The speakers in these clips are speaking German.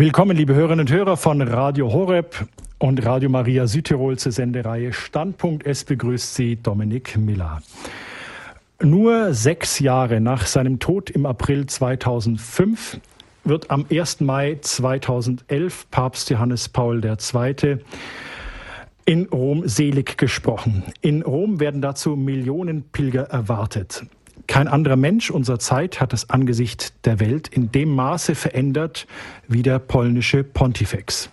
Willkommen, liebe Hörerinnen und Hörer von Radio Horeb und Radio Maria Südtirol zur Sendereihe Standpunkt. Es begrüßt Sie Dominik Miller. Nur sechs Jahre nach seinem Tod im April 2005 wird am 1. Mai 2011 Papst Johannes Paul II. in Rom selig gesprochen. In Rom werden dazu Millionen Pilger erwartet. Kein anderer Mensch unserer Zeit hat das Angesicht der Welt in dem Maße verändert wie der polnische Pontifex.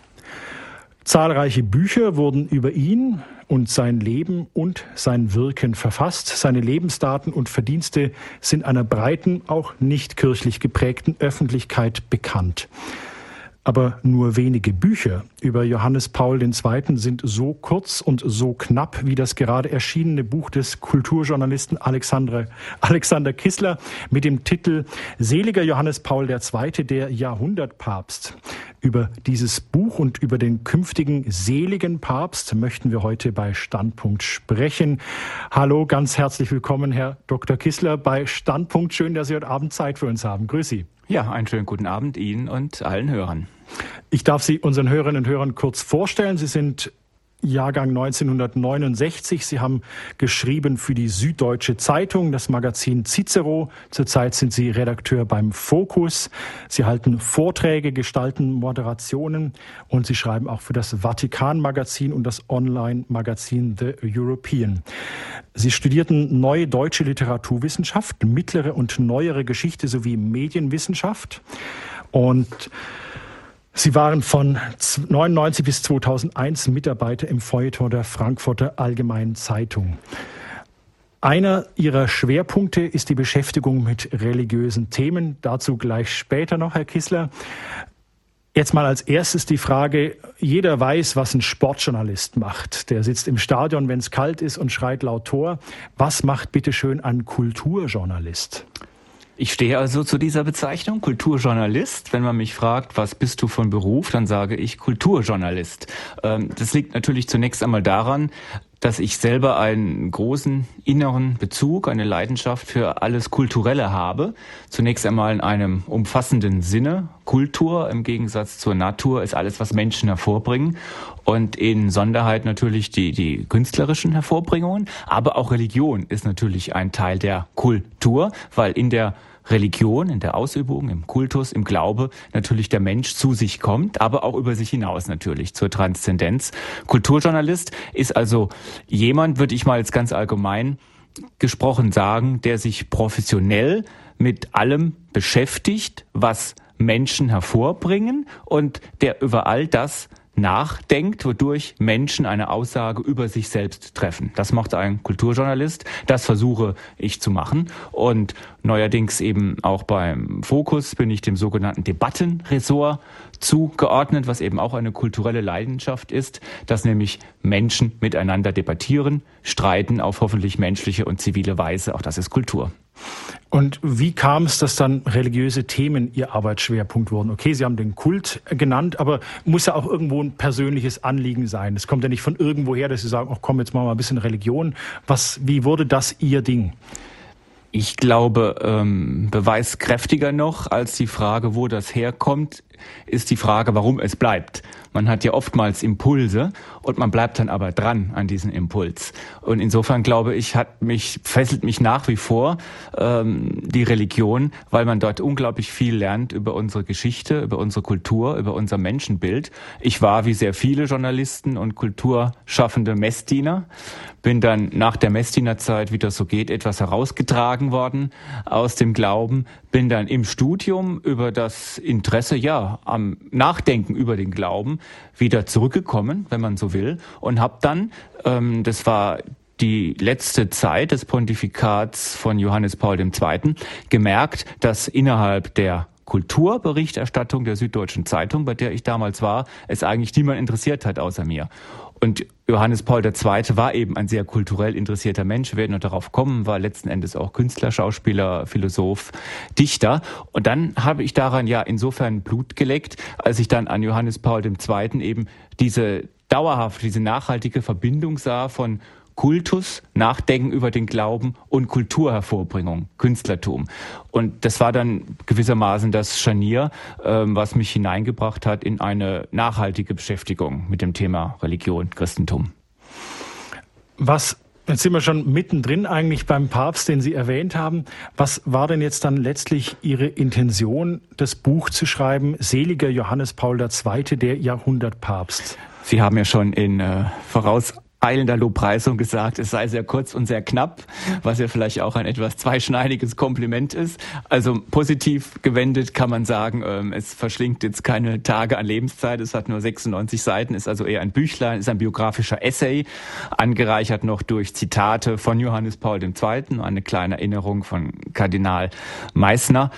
Zahlreiche Bücher wurden über ihn und sein Leben und sein Wirken verfasst. Seine Lebensdaten und Verdienste sind einer breiten, auch nicht kirchlich geprägten Öffentlichkeit bekannt. Aber nur wenige Bücher über Johannes Paul II. sind so kurz und so knapp wie das gerade erschienene Buch des Kulturjournalisten Alexander, Alexander Kissler mit dem Titel Seliger Johannes Paul II., der Jahrhundertpapst. Über dieses Buch und über den künftigen seligen Papst möchten wir heute bei Standpunkt sprechen. Hallo, ganz herzlich willkommen, Herr Dr. Kissler, bei Standpunkt. Schön, dass Sie heute Abend Zeit für uns haben. Grüß Sie. Ja, einen schönen guten Abend Ihnen und allen Hörern. Ich darf Sie unseren Hörerinnen und Hörern kurz vorstellen. Sie sind Jahrgang 1969. Sie haben geschrieben für die Süddeutsche Zeitung, das Magazin Cicero. Zurzeit sind Sie Redakteur beim Fokus. Sie halten Vorträge, gestalten Moderationen und Sie schreiben auch für das Vatikan-Magazin und das Online-Magazin The European. Sie studierten neue deutsche Literaturwissenschaft, mittlere und neuere Geschichte sowie Medienwissenschaft und Sie waren von 99 bis 2001 Mitarbeiter im Feuilleton der Frankfurter Allgemeinen Zeitung. Einer ihrer Schwerpunkte ist die Beschäftigung mit religiösen Themen. Dazu gleich später noch, Herr Kissler. Jetzt mal als erstes die Frage, jeder weiß, was ein Sportjournalist macht. Der sitzt im Stadion, wenn es kalt ist und schreit laut Tor. Was macht bitte schön ein Kulturjournalist? Ich stehe also zu dieser Bezeichnung, Kulturjournalist. Wenn man mich fragt, was bist du von Beruf, dann sage ich Kulturjournalist. Ähm, das liegt natürlich zunächst einmal daran, dass ich selber einen großen inneren Bezug, eine Leidenschaft für alles Kulturelle habe. Zunächst einmal in einem umfassenden Sinne. Kultur im Gegensatz zur Natur ist alles, was Menschen hervorbringen. Und in Sonderheit natürlich die, die künstlerischen Hervorbringungen. Aber auch Religion ist natürlich ein Teil der Kultur, weil in der Religion, in der Ausübung, im Kultus, im Glaube natürlich der Mensch zu sich kommt, aber auch über sich hinaus natürlich zur Transzendenz. Kulturjournalist ist also jemand, würde ich mal jetzt ganz allgemein gesprochen sagen, der sich professionell mit allem beschäftigt, was Menschen hervorbringen und der über all das nachdenkt, wodurch Menschen eine Aussage über sich selbst treffen. Das macht ein Kulturjournalist. Das versuche ich zu machen. Und neuerdings eben auch beim Fokus bin ich dem sogenannten Debattenressort zugeordnet, was eben auch eine kulturelle Leidenschaft ist, dass nämlich Menschen miteinander debattieren, streiten auf hoffentlich menschliche und zivile Weise. Auch das ist Kultur. Und wie kam es, dass dann religiöse Themen Ihr Arbeitsschwerpunkt wurden? Okay, Sie haben den Kult genannt, aber muss ja auch irgendwo ein persönliches Anliegen sein. Es kommt ja nicht von irgendwoher, dass Sie sagen, ach komm, jetzt machen wir ein bisschen Religion. Was, wie wurde das Ihr Ding? Ich glaube, ähm, beweiskräftiger noch als die Frage, wo das herkommt, ist die Frage, warum es bleibt. Man hat ja oftmals Impulse und man bleibt dann aber dran an diesen Impuls. Und insofern glaube ich, hat mich, fesselt mich nach wie vor ähm, die Religion, weil man dort unglaublich viel lernt über unsere Geschichte, über unsere Kultur, über unser Menschenbild. Ich war wie sehr viele Journalisten und Kulturschaffende Messdiener, bin dann nach der Messdienerzeit, wie das so geht, etwas herausgetragen worden aus dem Glauben, bin dann im Studium über das Interesse, ja, am Nachdenken über den Glauben wieder zurückgekommen, wenn man so will, und habe dann, ähm, das war die letzte Zeit des Pontifikats von Johannes Paul II. gemerkt, dass innerhalb der Kulturberichterstattung der Süddeutschen Zeitung, bei der ich damals war, es eigentlich niemand interessiert hat außer mir. Und Johannes Paul II. war eben ein sehr kulturell interessierter Mensch. Wir werden noch darauf kommen, war letzten Endes auch Künstler, Schauspieler, Philosoph, Dichter. Und dann habe ich daran ja insofern Blut geleckt, als ich dann an Johannes Paul II. eben diese dauerhaft, diese nachhaltige Verbindung sah von Kultus, Nachdenken über den Glauben und Kulturhervorbringung, Künstlertum. Und das war dann gewissermaßen das Scharnier, ähm, was mich hineingebracht hat in eine nachhaltige Beschäftigung mit dem Thema Religion, Christentum. Was Jetzt sind wir schon mittendrin eigentlich beim Papst, den Sie erwähnt haben. Was war denn jetzt dann letztlich Ihre Intention, das Buch zu schreiben, Seliger Johannes Paul II., der Jahrhundertpapst? Sie haben ja schon in äh, voraus Lobpreisung gesagt, es sei sehr kurz und sehr knapp, was ja vielleicht auch ein etwas zweischneidiges Kompliment ist. Also positiv gewendet kann man sagen, ähm, es verschlingt jetzt keine Tage an Lebenszeit, es hat nur 96 Seiten, ist also eher ein Büchlein, ist ein biografischer Essay, angereichert noch durch Zitate von Johannes Paul II., eine kleine Erinnerung von Kardinal Meissner.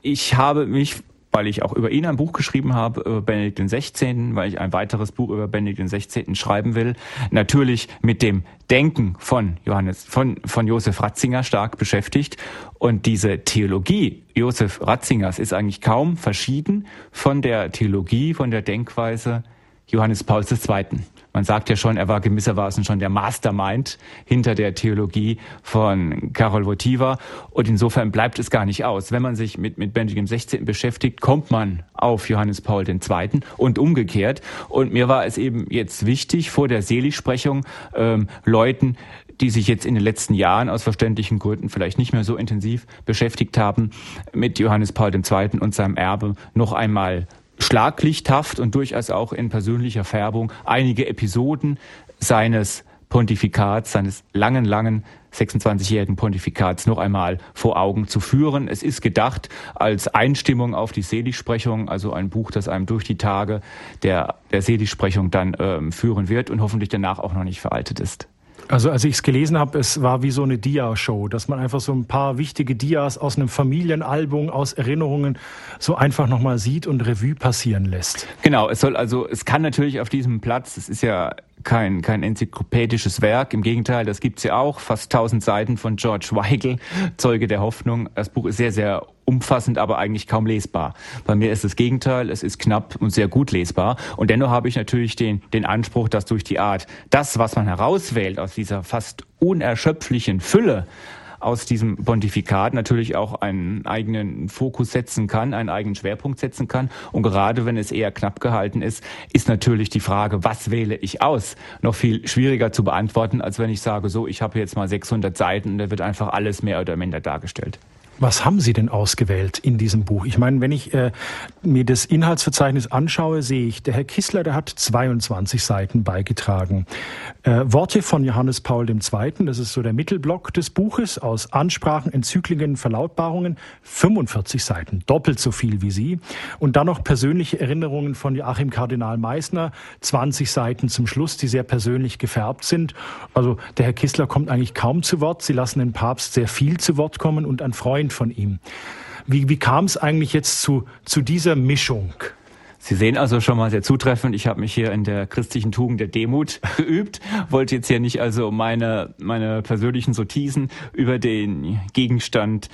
Ich habe mich weil ich auch über ihn ein Buch geschrieben habe, über Benedikt XVI., weil ich ein weiteres Buch über Benedikt XVI. schreiben will. Natürlich mit dem Denken von Johannes, von, von Josef Ratzinger stark beschäftigt. Und diese Theologie Josef Ratzingers ist eigentlich kaum verschieden von der Theologie, von der Denkweise Johannes Pauls II. Man sagt ja schon, er war gewissermaßen schon der Mastermind hinter der Theologie von Karol Wojtyła. Und insofern bleibt es gar nicht aus. Wenn man sich mit, mit Benedikt XVI. beschäftigt, kommt man auf Johannes Paul II. und umgekehrt. Und mir war es eben jetzt wichtig, vor der Seligsprechung ähm, Leuten, die sich jetzt in den letzten Jahren aus verständlichen Gründen vielleicht nicht mehr so intensiv beschäftigt haben, mit Johannes Paul II. und seinem Erbe noch einmal schlaglichthaft und durchaus auch in persönlicher Färbung einige Episoden seines Pontifikats, seines langen, langen 26-jährigen Pontifikats noch einmal vor Augen zu führen. Es ist gedacht als Einstimmung auf die Seligsprechung, also ein Buch, das einem durch die Tage der, der Seligsprechung dann ähm, führen wird und hoffentlich danach auch noch nicht veraltet ist. Also als ich es gelesen habe, es war wie so eine Dia-Show, dass man einfach so ein paar wichtige Dias aus einem Familienalbum, aus Erinnerungen so einfach nochmal sieht und Revue passieren lässt. Genau, es soll also, es kann natürlich auf diesem Platz, es ist ja kein, kein enzyklopädisches Werk. Im Gegenteil, das gibt's ja auch. Fast tausend Seiten von George Weigel, Zeuge der Hoffnung. Das Buch ist sehr, sehr umfassend, aber eigentlich kaum lesbar. Bei mir ist das Gegenteil. Es ist knapp und sehr gut lesbar. Und dennoch habe ich natürlich den, den Anspruch, dass durch die Art, das, was man herauswählt aus dieser fast unerschöpflichen Fülle aus diesem Pontifikat natürlich auch einen eigenen Fokus setzen kann, einen eigenen Schwerpunkt setzen kann. Und gerade wenn es eher knapp gehalten ist, ist natürlich die Frage, was wähle ich aus, noch viel schwieriger zu beantworten, als wenn ich sage, so, ich habe jetzt mal 600 Seiten und da wird einfach alles mehr oder minder dargestellt. Was haben Sie denn ausgewählt in diesem Buch? Ich meine, wenn ich äh, mir das Inhaltsverzeichnis anschaue, sehe ich, der Herr Kissler, der hat 22 Seiten beigetragen. Äh, Worte von Johannes Paul II., das ist so der Mittelblock des Buches, aus Ansprachen, Enzykliken, Verlautbarungen, 45 Seiten, doppelt so viel wie Sie. Und dann noch persönliche Erinnerungen von Joachim Kardinal Meissner, 20 Seiten zum Schluss, die sehr persönlich gefärbt sind. Also der Herr Kissler kommt eigentlich kaum zu Wort. Sie lassen den Papst sehr viel zu Wort kommen und ein Freund Von ihm. Wie, wie kam es eigentlich jetzt zu, zu dieser Mischung? Sie sehen also schon mal sehr zutreffend. Ich habe mich hier in der christlichen Tugend der Demut geübt, wollte jetzt hier nicht also meine, meine persönlichen Sortisen über den Gegenstand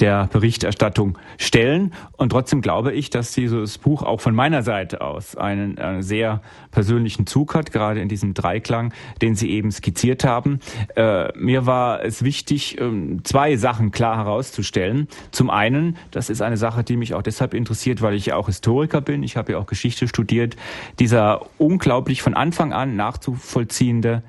der Berichterstattung stellen. Und trotzdem glaube ich, dass dieses Buch auch von meiner Seite aus einen, einen sehr persönlichen Zug hat, gerade in diesem Dreiklang, den Sie eben skizziert haben. Äh, mir war es wichtig, ähm, zwei Sachen klar herauszustellen. Zum einen, das ist eine Sache, die mich auch deshalb interessiert, weil ich ja auch Historiker bin. Ich habe ja auch Geschichte studiert. Dieser unglaublich von Anfang an nachzuvollziehende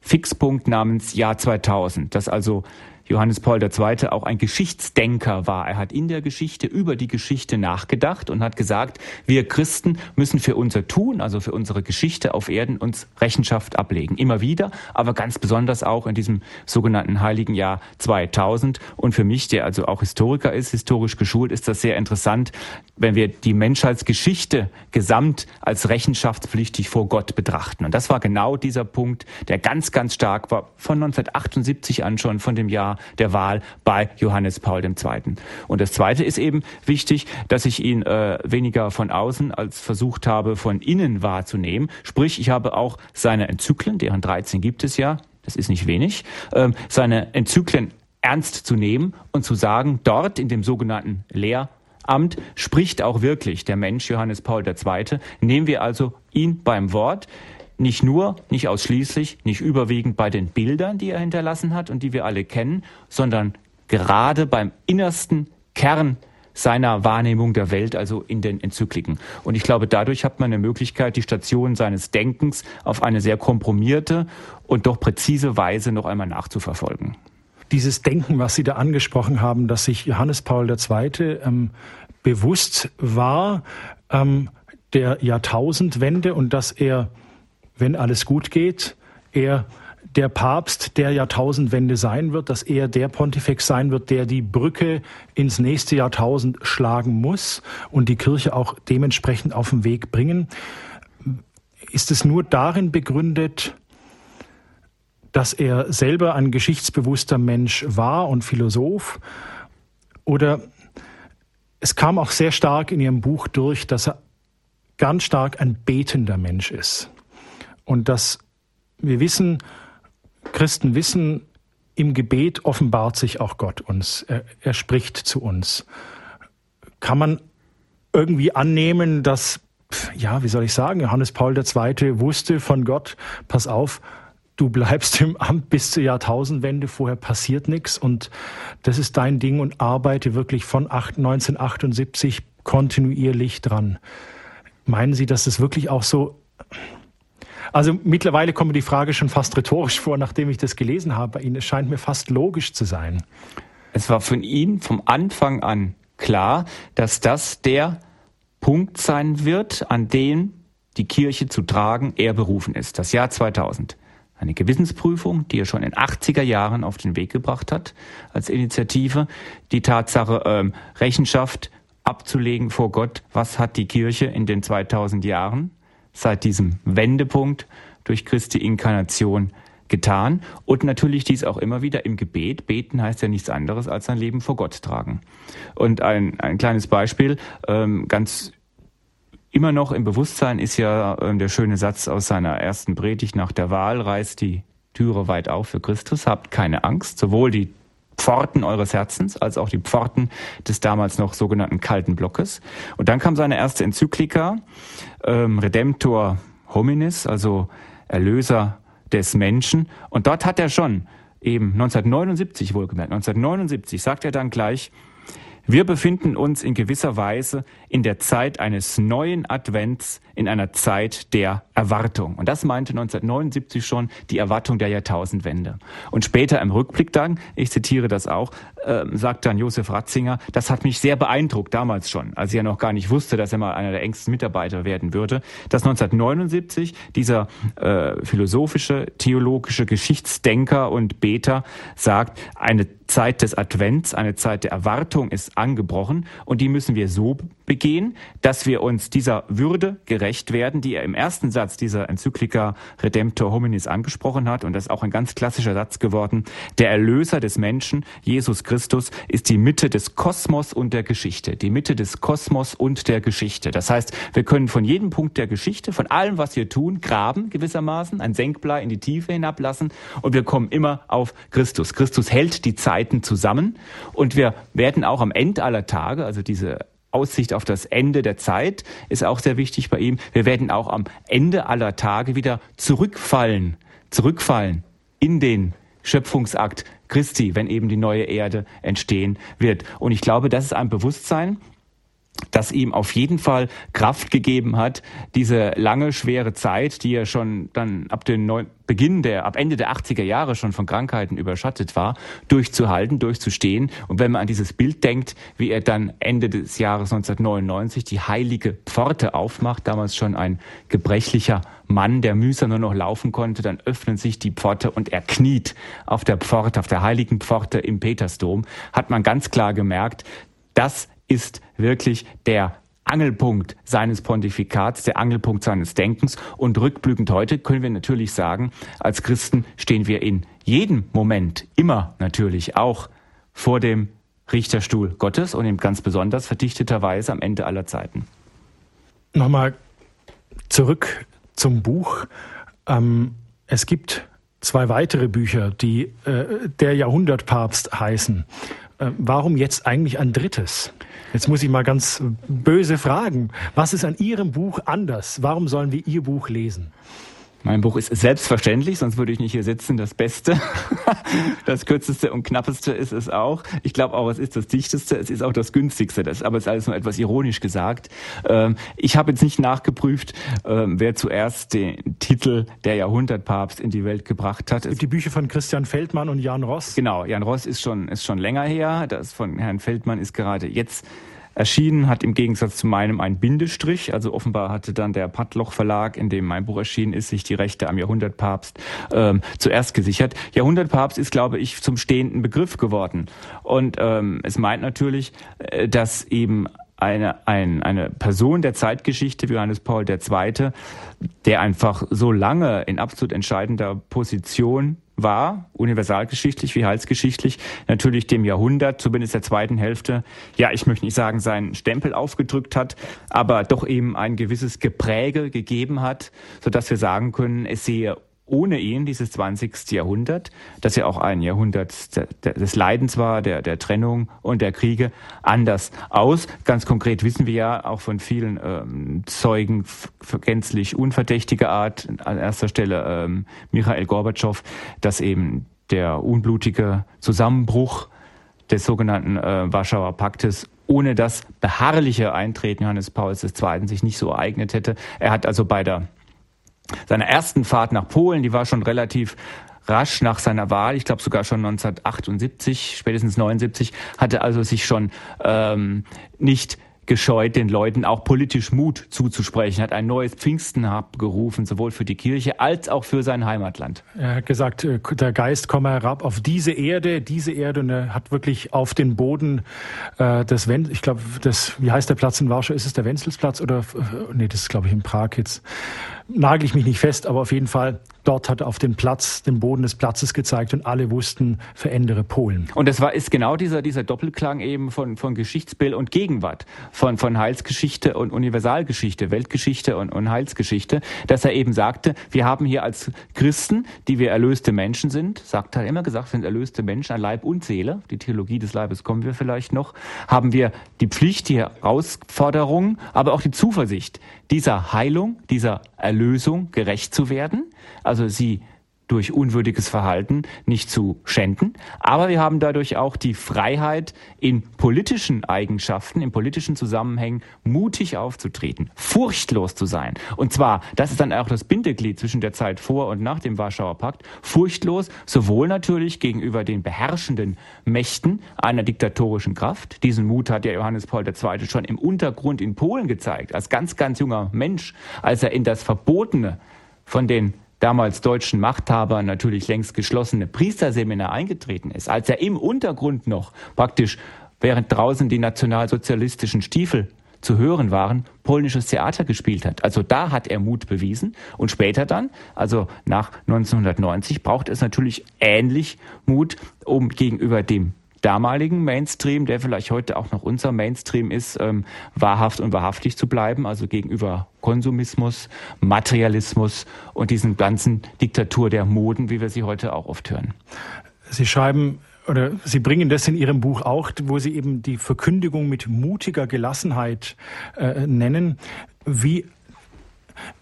Fixpunkt namens Jahr 2000, das also Johannes Paul II. auch ein Geschichtsdenker war. Er hat in der Geschichte über die Geschichte nachgedacht und hat gesagt, wir Christen müssen für unser Tun, also für unsere Geschichte auf Erden uns Rechenschaft ablegen. Immer wieder, aber ganz besonders auch in diesem sogenannten Heiligen Jahr 2000. Und für mich, der also auch Historiker ist, historisch geschult, ist das sehr interessant, wenn wir die Menschheitsgeschichte gesamt als rechenschaftspflichtig vor Gott betrachten. Und das war genau dieser Punkt, der ganz, ganz stark war, von 1978 an schon, von dem Jahr der Wahl bei Johannes Paul II. Und das Zweite ist eben wichtig, dass ich ihn äh, weniger von außen als versucht habe, von innen wahrzunehmen. Sprich, ich habe auch seine Enzyklen, deren 13 gibt es ja, das ist nicht wenig, äh, seine Enzyklen ernst zu nehmen und zu sagen, dort in dem sogenannten Lehr Amt spricht auch wirklich der Mensch Johannes Paul II. Nehmen wir also ihn beim Wort. Nicht nur, nicht ausschließlich, nicht überwiegend bei den Bildern, die er hinterlassen hat und die wir alle kennen, sondern gerade beim innersten Kern seiner Wahrnehmung der Welt, also in den Enzykliken. Und ich glaube, dadurch hat man eine Möglichkeit, die Station seines Denkens auf eine sehr komprimierte und doch präzise Weise noch einmal nachzuverfolgen. Dieses Denken, was Sie da angesprochen haben, dass sich Johannes Paul II. Ähm, bewusst war ähm, der Jahrtausendwende und dass er, wenn alles gut geht, er der Papst der Jahrtausendwende sein wird, dass er der Pontifex sein wird, der die Brücke ins nächste Jahrtausend schlagen muss und die Kirche auch dementsprechend auf den Weg bringen. Ist es nur darin begründet, dass er selber ein geschichtsbewusster Mensch war und Philosoph? Oder es kam auch sehr stark in Ihrem Buch durch, dass er ganz stark ein betender Mensch ist. Und dass wir wissen, Christen wissen, im Gebet offenbart sich auch Gott uns. Er, er spricht zu uns. Kann man irgendwie annehmen, dass, ja, wie soll ich sagen, Johannes Paul II. wusste von Gott, pass auf, du bleibst im Amt bis zur Jahrtausendwende, vorher passiert nichts und das ist dein Ding und arbeite wirklich von 1978 kontinuierlich dran. Meinen Sie, dass es wirklich auch so also mittlerweile kommt mir die Frage schon fast rhetorisch vor, nachdem ich das gelesen habe bei Ihnen. Es scheint mir fast logisch zu sein. Es war von Ihnen vom Anfang an klar, dass das der Punkt sein wird, an dem die Kirche zu tragen er berufen ist. Das Jahr 2000. Eine Gewissensprüfung, die er schon in 80er Jahren auf den Weg gebracht hat als Initiative. Die Tatsache, ähm, Rechenschaft abzulegen vor Gott, was hat die Kirche in den 2000 Jahren seit diesem Wendepunkt durch Christi Inkarnation getan und natürlich dies auch immer wieder im Gebet. Beten heißt ja nichts anderes als sein Leben vor Gott tragen. Und ein, ein kleines Beispiel, ähm, ganz immer noch im Bewusstsein ist ja ähm, der schöne Satz aus seiner ersten Predigt nach der Wahl, reißt die Türe weit auf für Christus, habt keine Angst, sowohl die Pforten eures Herzens, als auch die Pforten des damals noch sogenannten kalten Blockes. Und dann kam seine erste Enzyklika, ähm, Redemptor hominis, also Erlöser des Menschen. Und dort hat er schon eben 1979 wohlgemerkt, 1979 sagt er dann gleich, wir befinden uns in gewisser Weise in der Zeit eines neuen Advents, in einer Zeit der Erwartung. Und das meinte 1979 schon die Erwartung der Jahrtausendwende. Und später im Rückblick dann, ich zitiere das auch, äh, sagt dann Josef Ratzinger, das hat mich sehr beeindruckt damals schon, als er noch gar nicht wusste, dass er mal einer der engsten Mitarbeiter werden würde, dass 1979 dieser äh, philosophische, theologische Geschichtsdenker und Beter sagt, eine Zeit des Advents, eine Zeit der Erwartung ist angebrochen und die müssen wir so begehen, dass wir uns dieser Würde gerecht werden, die er im ersten Satz dieser Enzyklika Redemptor Hominis angesprochen hat und das ist auch ein ganz klassischer Satz geworden. Der Erlöser des Menschen, Jesus Christus, ist die Mitte des Kosmos und der Geschichte, die Mitte des Kosmos und der Geschichte. Das heißt, wir können von jedem Punkt der Geschichte, von allem, was wir tun, graben gewissermaßen, ein Senkblei in die Tiefe hinablassen und wir kommen immer auf Christus. Christus hält die Zeit Zeiten zusammen und wir werden auch am Ende aller Tage, also diese Aussicht auf das Ende der Zeit ist auch sehr wichtig bei ihm. Wir werden auch am Ende aller Tage wieder zurückfallen, zurückfallen in den Schöpfungsakt Christi, wenn eben die neue Erde entstehen wird. Und ich glaube, das ist ein Bewusstsein, das ihm auf jeden Fall Kraft gegeben hat, diese lange, schwere Zeit, die er schon dann ab dem Neu Beginn der, ab Ende der 80er Jahre schon von Krankheiten überschattet war, durchzuhalten, durchzustehen. Und wenn man an dieses Bild denkt, wie er dann Ende des Jahres 1999 die heilige Pforte aufmacht, damals schon ein gebrechlicher Mann, der mühsam nur noch laufen konnte, dann öffnet sich die Pforte und er kniet auf der Pforte, auf der heiligen Pforte im Petersdom, hat man ganz klar gemerkt, das ist wirklich der Angelpunkt seines Pontifikats, der Angelpunkt seines Denkens. Und rückblickend heute können wir natürlich sagen, als Christen stehen wir in jedem Moment immer natürlich auch vor dem Richterstuhl Gottes und in ganz besonders verdichteter Weise am Ende aller Zeiten. Nochmal zurück zum Buch. Ähm, es gibt zwei weitere Bücher, die äh, der Jahrhundertpapst heißen. Äh, warum jetzt eigentlich ein drittes? Jetzt muss ich mal ganz böse fragen. Was ist an Ihrem Buch anders? Warum sollen wir Ihr Buch lesen? Mein Buch ist selbstverständlich, sonst würde ich nicht hier sitzen. Das Beste, das kürzeste und knappeste ist es auch. Ich glaube auch, es ist das dichteste, es ist auch das günstigste. Das, aber es ist alles nur etwas ironisch gesagt. Ähm, ich habe jetzt nicht nachgeprüft, ähm, wer zuerst den Titel der Jahrhundertpapst in die Welt gebracht hat. Die Bücher von Christian Feldmann und Jan Ross. Genau, Jan Ross ist schon ist schon länger her. Das von Herrn Feldmann ist gerade jetzt erschienen, hat im Gegensatz zu meinem ein Bindestrich. Also offenbar hatte dann der Pattloch Verlag, in dem mein Buch erschienen ist, sich die Rechte am Jahrhundertpapst ähm, zuerst gesichert. Jahrhundertpapst ist, glaube ich, zum stehenden Begriff geworden. Und ähm, es meint natürlich, äh, dass eben eine, ein, eine Person der Zeitgeschichte wie Johannes Paul II., der einfach so lange in absolut entscheidender Position war, universalgeschichtlich wie heilsgeschichtlich, natürlich dem Jahrhundert, zumindest der zweiten Hälfte, ja, ich möchte nicht sagen, seinen Stempel aufgedrückt hat, aber doch eben ein gewisses Gepräge gegeben hat, so dass wir sagen können, es sehe ohne ihn dieses 20. Jahrhundert, das ja auch ein Jahrhundert des Leidens war, der, der Trennung und der Kriege, anders aus. Ganz konkret wissen wir ja auch von vielen ähm, Zeugen gänzlich unverdächtiger Art, an erster Stelle ähm, Michael Gorbatschow, dass eben der unblutige Zusammenbruch des sogenannten äh, Warschauer Paktes ohne das beharrliche Eintreten Johannes Pauls II. sich nicht so ereignet hätte. Er hat also bei der seiner ersten Fahrt nach Polen, die war schon relativ rasch nach seiner Wahl, ich glaube sogar schon 1978, spätestens 79, hatte also sich schon ähm, nicht gescheut, den Leuten auch politisch Mut zuzusprechen, hat ein neues Pfingsten abgerufen, sowohl für die Kirche als auch für sein Heimatland. Er hat gesagt, äh, der Geist komme herab auf diese Erde, diese Erde, und er hat wirklich auf den Boden äh, des Wen ich glaube, das, wie heißt der Platz in Warschau? Ist es der Wenzelsplatz oder, äh, nee, das ist glaube ich in Prag jetzt nagel ich mich nicht fest, aber auf jeden Fall dort hat er auf den Platz, den Boden des Platzes gezeigt und alle wussten, verändere Polen. Und das war, ist genau dieser, dieser Doppelklang eben von, von Geschichtsbild und Gegenwart, von, von Heilsgeschichte und Universalgeschichte, Weltgeschichte und, und Heilsgeschichte, dass er eben sagte, wir haben hier als Christen, die wir erlöste Menschen sind, sagt er immer gesagt, sind erlöste Menschen an Leib und Seele, die Theologie des Leibes kommen wir vielleicht noch, haben wir die Pflicht, die Herausforderung, aber auch die Zuversicht, dieser Heilung, dieser Erlösung gerecht zu werden, also sie durch unwürdiges Verhalten nicht zu schänden. Aber wir haben dadurch auch die Freiheit, in politischen Eigenschaften, in politischen Zusammenhängen mutig aufzutreten, furchtlos zu sein. Und zwar, das ist dann auch das Bindeglied zwischen der Zeit vor und nach dem Warschauer Pakt, furchtlos sowohl natürlich gegenüber den beherrschenden Mächten einer diktatorischen Kraft. Diesen Mut hat ja Johannes Paul II. schon im Untergrund in Polen gezeigt, als ganz, ganz junger Mensch, als er in das Verbotene von den damals deutschen Machthaber natürlich längst geschlossene Priesterseminar eingetreten ist, als er im Untergrund noch praktisch, während draußen die nationalsozialistischen Stiefel zu hören waren, polnisches Theater gespielt hat. Also da hat er Mut bewiesen. Und später dann, also nach 1990, braucht es natürlich ähnlich Mut, um gegenüber dem damaligen Mainstream, der vielleicht heute auch noch unser Mainstream ist, ähm, wahrhaft und wahrhaftig zu bleiben, also gegenüber Konsumismus, Materialismus und diesen ganzen Diktatur der Moden, wie wir sie heute auch oft hören. Sie schreiben oder Sie bringen das in Ihrem Buch auch, wo Sie eben die Verkündigung mit mutiger Gelassenheit äh, nennen. Wie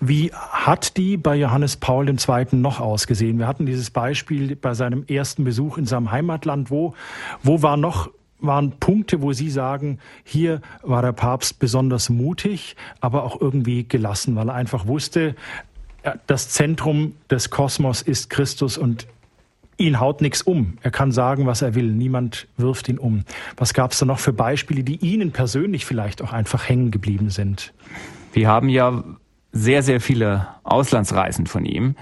wie hat die bei Johannes Paul II. noch ausgesehen? Wir hatten dieses Beispiel bei seinem ersten Besuch in seinem Heimatland. Wo, wo war noch waren Punkte, wo Sie sagen, hier war der Papst besonders mutig, aber auch irgendwie gelassen, weil er einfach wusste, das Zentrum des Kosmos ist Christus und ihn haut nichts um. Er kann sagen, was er will. Niemand wirft ihn um. Was gab es da noch für Beispiele, die Ihnen persönlich vielleicht auch einfach hängen geblieben sind? Wir haben ja sehr, sehr viele Auslandsreisen von ihm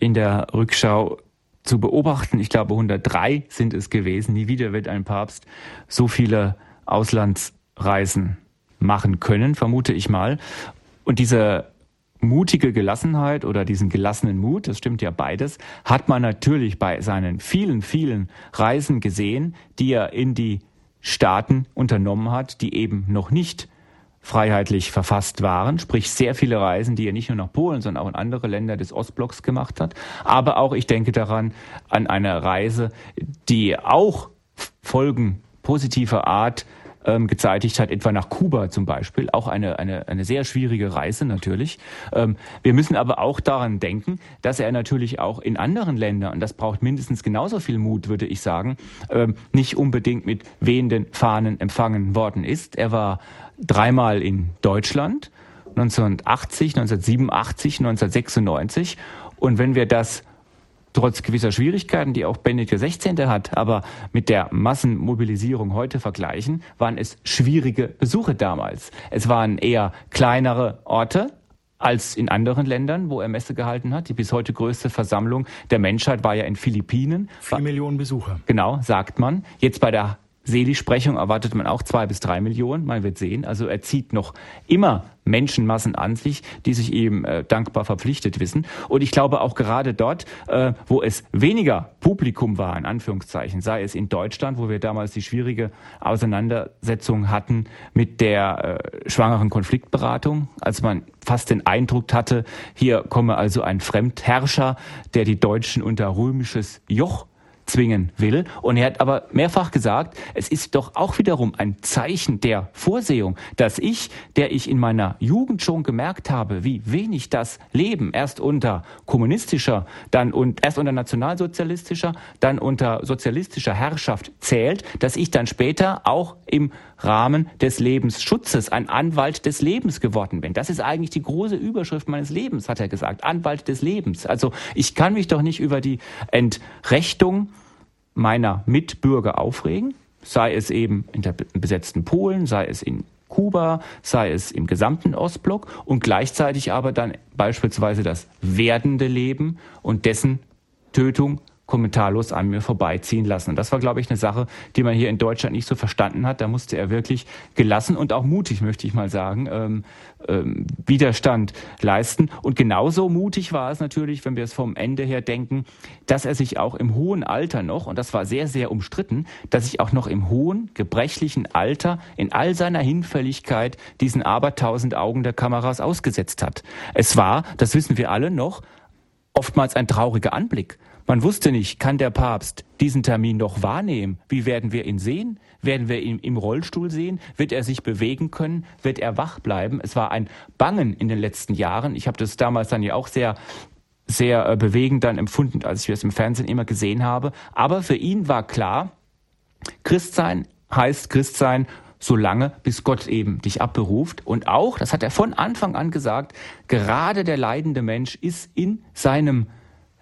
in der Rückschau zu beobachten. Ich glaube, 103 sind es gewesen. Nie wieder wird ein Papst so viele Auslandsreisen machen können, vermute ich mal. Und diese mutige Gelassenheit oder diesen gelassenen Mut, das stimmt ja beides, hat man natürlich bei seinen vielen, vielen Reisen gesehen, die er in die Staaten unternommen hat, die eben noch nicht freiheitlich verfasst waren, sprich sehr viele Reisen, die er nicht nur nach Polen, sondern auch in andere Länder des Ostblocks gemacht hat. Aber auch, ich denke daran, an eine Reise, die auch Folgen positiver Art ähm, gezeitigt hat, etwa nach Kuba zum Beispiel. Auch eine, eine, eine sehr schwierige Reise natürlich. Ähm, wir müssen aber auch daran denken, dass er natürlich auch in anderen Ländern, und das braucht mindestens genauso viel Mut, würde ich sagen, ähm, nicht unbedingt mit wehenden Fahnen empfangen worden ist. Er war dreimal in Deutschland, 1980, 1987, 1996. Und wenn wir das trotz gewisser Schwierigkeiten, die auch Benedikt XVI. hat, aber mit der Massenmobilisierung heute vergleichen, waren es schwierige Besuche damals. Es waren eher kleinere Orte, als in anderen Ländern, wo er Messe gehalten hat. Die bis heute größte Versammlung der Menschheit war ja in Philippinen. Vier Millionen Besucher. Genau, sagt man. Jetzt bei der Seligsprechung erwartet man auch zwei bis drei Millionen. Man wird sehen. Also er zieht noch immer Menschenmassen an sich, die sich ihm äh, dankbar verpflichtet wissen. Und ich glaube auch gerade dort, äh, wo es weniger Publikum war, in Anführungszeichen, sei es in Deutschland, wo wir damals die schwierige Auseinandersetzung hatten mit der äh, schwangeren Konfliktberatung, als man fast den Eindruck hatte, hier komme also ein Fremdherrscher, der die Deutschen unter römisches Joch zwingen will. Und er hat aber mehrfach gesagt, es ist doch auch wiederum ein Zeichen der Vorsehung, dass ich, der ich in meiner Jugend schon gemerkt habe, wie wenig das Leben erst unter kommunistischer, dann und erst unter nationalsozialistischer, dann unter sozialistischer Herrschaft zählt, dass ich dann später auch im Rahmen des Lebensschutzes ein Anwalt des Lebens geworden bin. Das ist eigentlich die große Überschrift meines Lebens, hat er gesagt. Anwalt des Lebens. Also ich kann mich doch nicht über die Entrechtung meiner Mitbürger aufregen, sei es eben in der besetzten Polen, sei es in Kuba, sei es im gesamten Ostblock und gleichzeitig aber dann beispielsweise das werdende Leben und dessen Tötung kommentarlos an mir vorbeiziehen lassen. Und das war, glaube ich, eine Sache, die man hier in Deutschland nicht so verstanden hat. Da musste er wirklich gelassen und auch mutig, möchte ich mal sagen, ähm, ähm, Widerstand leisten. Und genauso mutig war es natürlich, wenn wir es vom Ende her denken, dass er sich auch im hohen Alter noch, und das war sehr, sehr umstritten, dass sich auch noch im hohen, gebrechlichen Alter in all seiner Hinfälligkeit diesen abertausend Augen der Kameras ausgesetzt hat. Es war, das wissen wir alle noch, oftmals ein trauriger Anblick. Man wusste nicht, kann der Papst diesen Termin noch wahrnehmen? Wie werden wir ihn sehen? Werden wir ihn im Rollstuhl sehen? Wird er sich bewegen können? Wird er wach bleiben? Es war ein Bangen in den letzten Jahren. Ich habe das damals dann ja auch sehr sehr äh, bewegend dann empfunden, als ich es im Fernsehen immer gesehen habe. Aber für ihn war klar, Christsein heißt Christsein solange bis Gott eben dich abberuft. Und auch, das hat er von Anfang an gesagt, gerade der leidende Mensch ist in seinem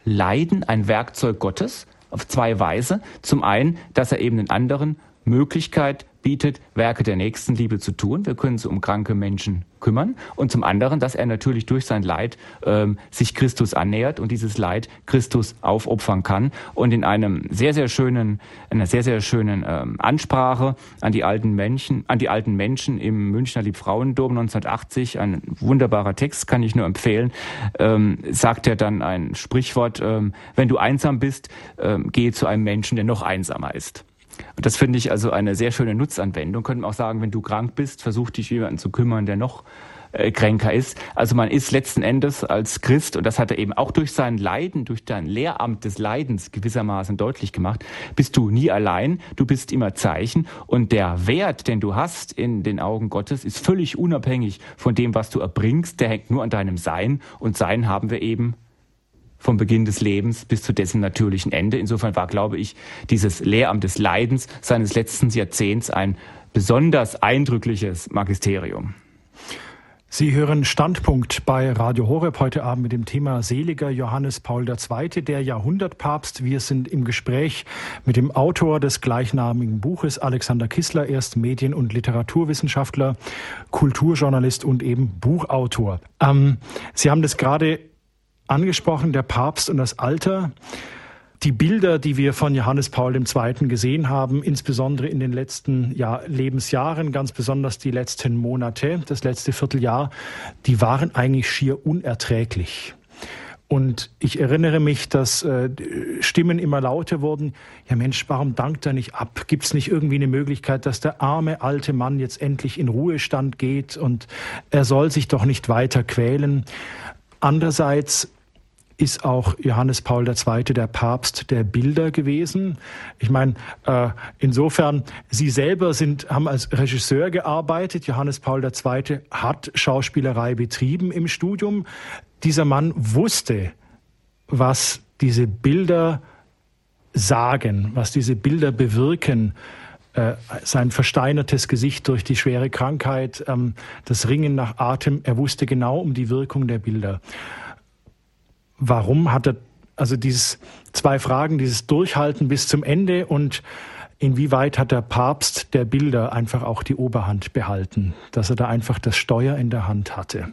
Leiden ein Werkzeug Gottes auf zwei Weise. Zum einen, dass er eben den anderen Möglichkeit bietet, Werke der Nächstenliebe zu tun. Wir können uns um kranke Menschen kümmern. Und zum anderen, dass er natürlich durch sein Leid ähm, sich Christus annähert und dieses Leid Christus aufopfern kann. Und in einem sehr, sehr schönen, einer sehr, sehr schönen ähm, Ansprache an die alten Menschen, an die alten Menschen im Münchner Liebfrauendom 1980, ein wunderbarer Text, kann ich nur empfehlen, ähm, sagt er dann ein Sprichwort, ähm, wenn du einsam bist, ähm, gehe zu einem Menschen, der noch einsamer ist. Und das finde ich also eine sehr schöne Nutzanwendung. Könnte man auch sagen, wenn du krank bist, versuch dich jemanden zu kümmern, der noch äh, kränker ist. Also man ist letzten Endes als Christ, und das hat er eben auch durch sein Leiden, durch dein Lehramt des Leidens gewissermaßen deutlich gemacht, bist du nie allein, du bist immer Zeichen und der Wert, den du hast in den Augen Gottes, ist völlig unabhängig von dem, was du erbringst, der hängt nur an deinem Sein und Sein haben wir eben vom Beginn des Lebens bis zu dessen natürlichen Ende. Insofern war, glaube ich, dieses Lehramt des Leidens seines letzten Jahrzehnts ein besonders eindrückliches Magisterium. Sie hören Standpunkt bei Radio Horeb heute Abend mit dem Thema Seliger Johannes Paul II., der Jahrhundertpapst. Wir sind im Gespräch mit dem Autor des gleichnamigen Buches, Alexander Kissler, erst Medien- und Literaturwissenschaftler, Kulturjournalist und eben Buchautor. Ähm, Sie haben das gerade angesprochen, der Papst und das Alter. Die Bilder, die wir von Johannes Paul II. gesehen haben, insbesondere in den letzten Jahr, Lebensjahren, ganz besonders die letzten Monate, das letzte Vierteljahr, die waren eigentlich schier unerträglich. Und ich erinnere mich, dass äh, Stimmen immer lauter wurden. Ja Mensch, warum dankt er nicht ab? Gibt es nicht irgendwie eine Möglichkeit, dass der arme alte Mann jetzt endlich in Ruhestand geht und er soll sich doch nicht weiter quälen? Andererseits ist auch Johannes Paul II. der Papst der Bilder gewesen. Ich meine, äh, insofern, Sie selber sind, haben als Regisseur gearbeitet. Johannes Paul II. hat Schauspielerei betrieben im Studium. Dieser Mann wusste, was diese Bilder sagen, was diese Bilder bewirken, äh, sein versteinertes Gesicht durch die schwere Krankheit, ähm, das Ringen nach Atem. Er wusste genau um die Wirkung der Bilder. Warum hat er also dieses zwei Fragen, dieses Durchhalten bis zum Ende und inwieweit hat der Papst der Bilder einfach auch die Oberhand behalten, dass er da einfach das Steuer in der Hand hatte?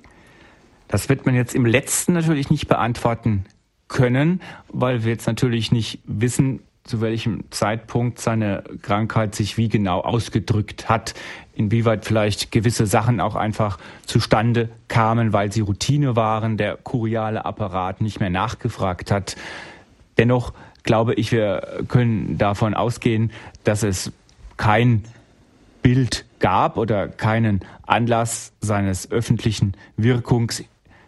Das wird man jetzt im letzten natürlich nicht beantworten können, weil wir jetzt natürlich nicht wissen, zu welchem Zeitpunkt seine Krankheit sich wie genau ausgedrückt hat, inwieweit vielleicht gewisse Sachen auch einfach zustande kamen, weil sie Routine waren, der kuriale Apparat nicht mehr nachgefragt hat. Dennoch glaube ich, wir können davon ausgehen, dass es kein Bild gab oder keinen Anlass seines öffentlichen Wirkungs,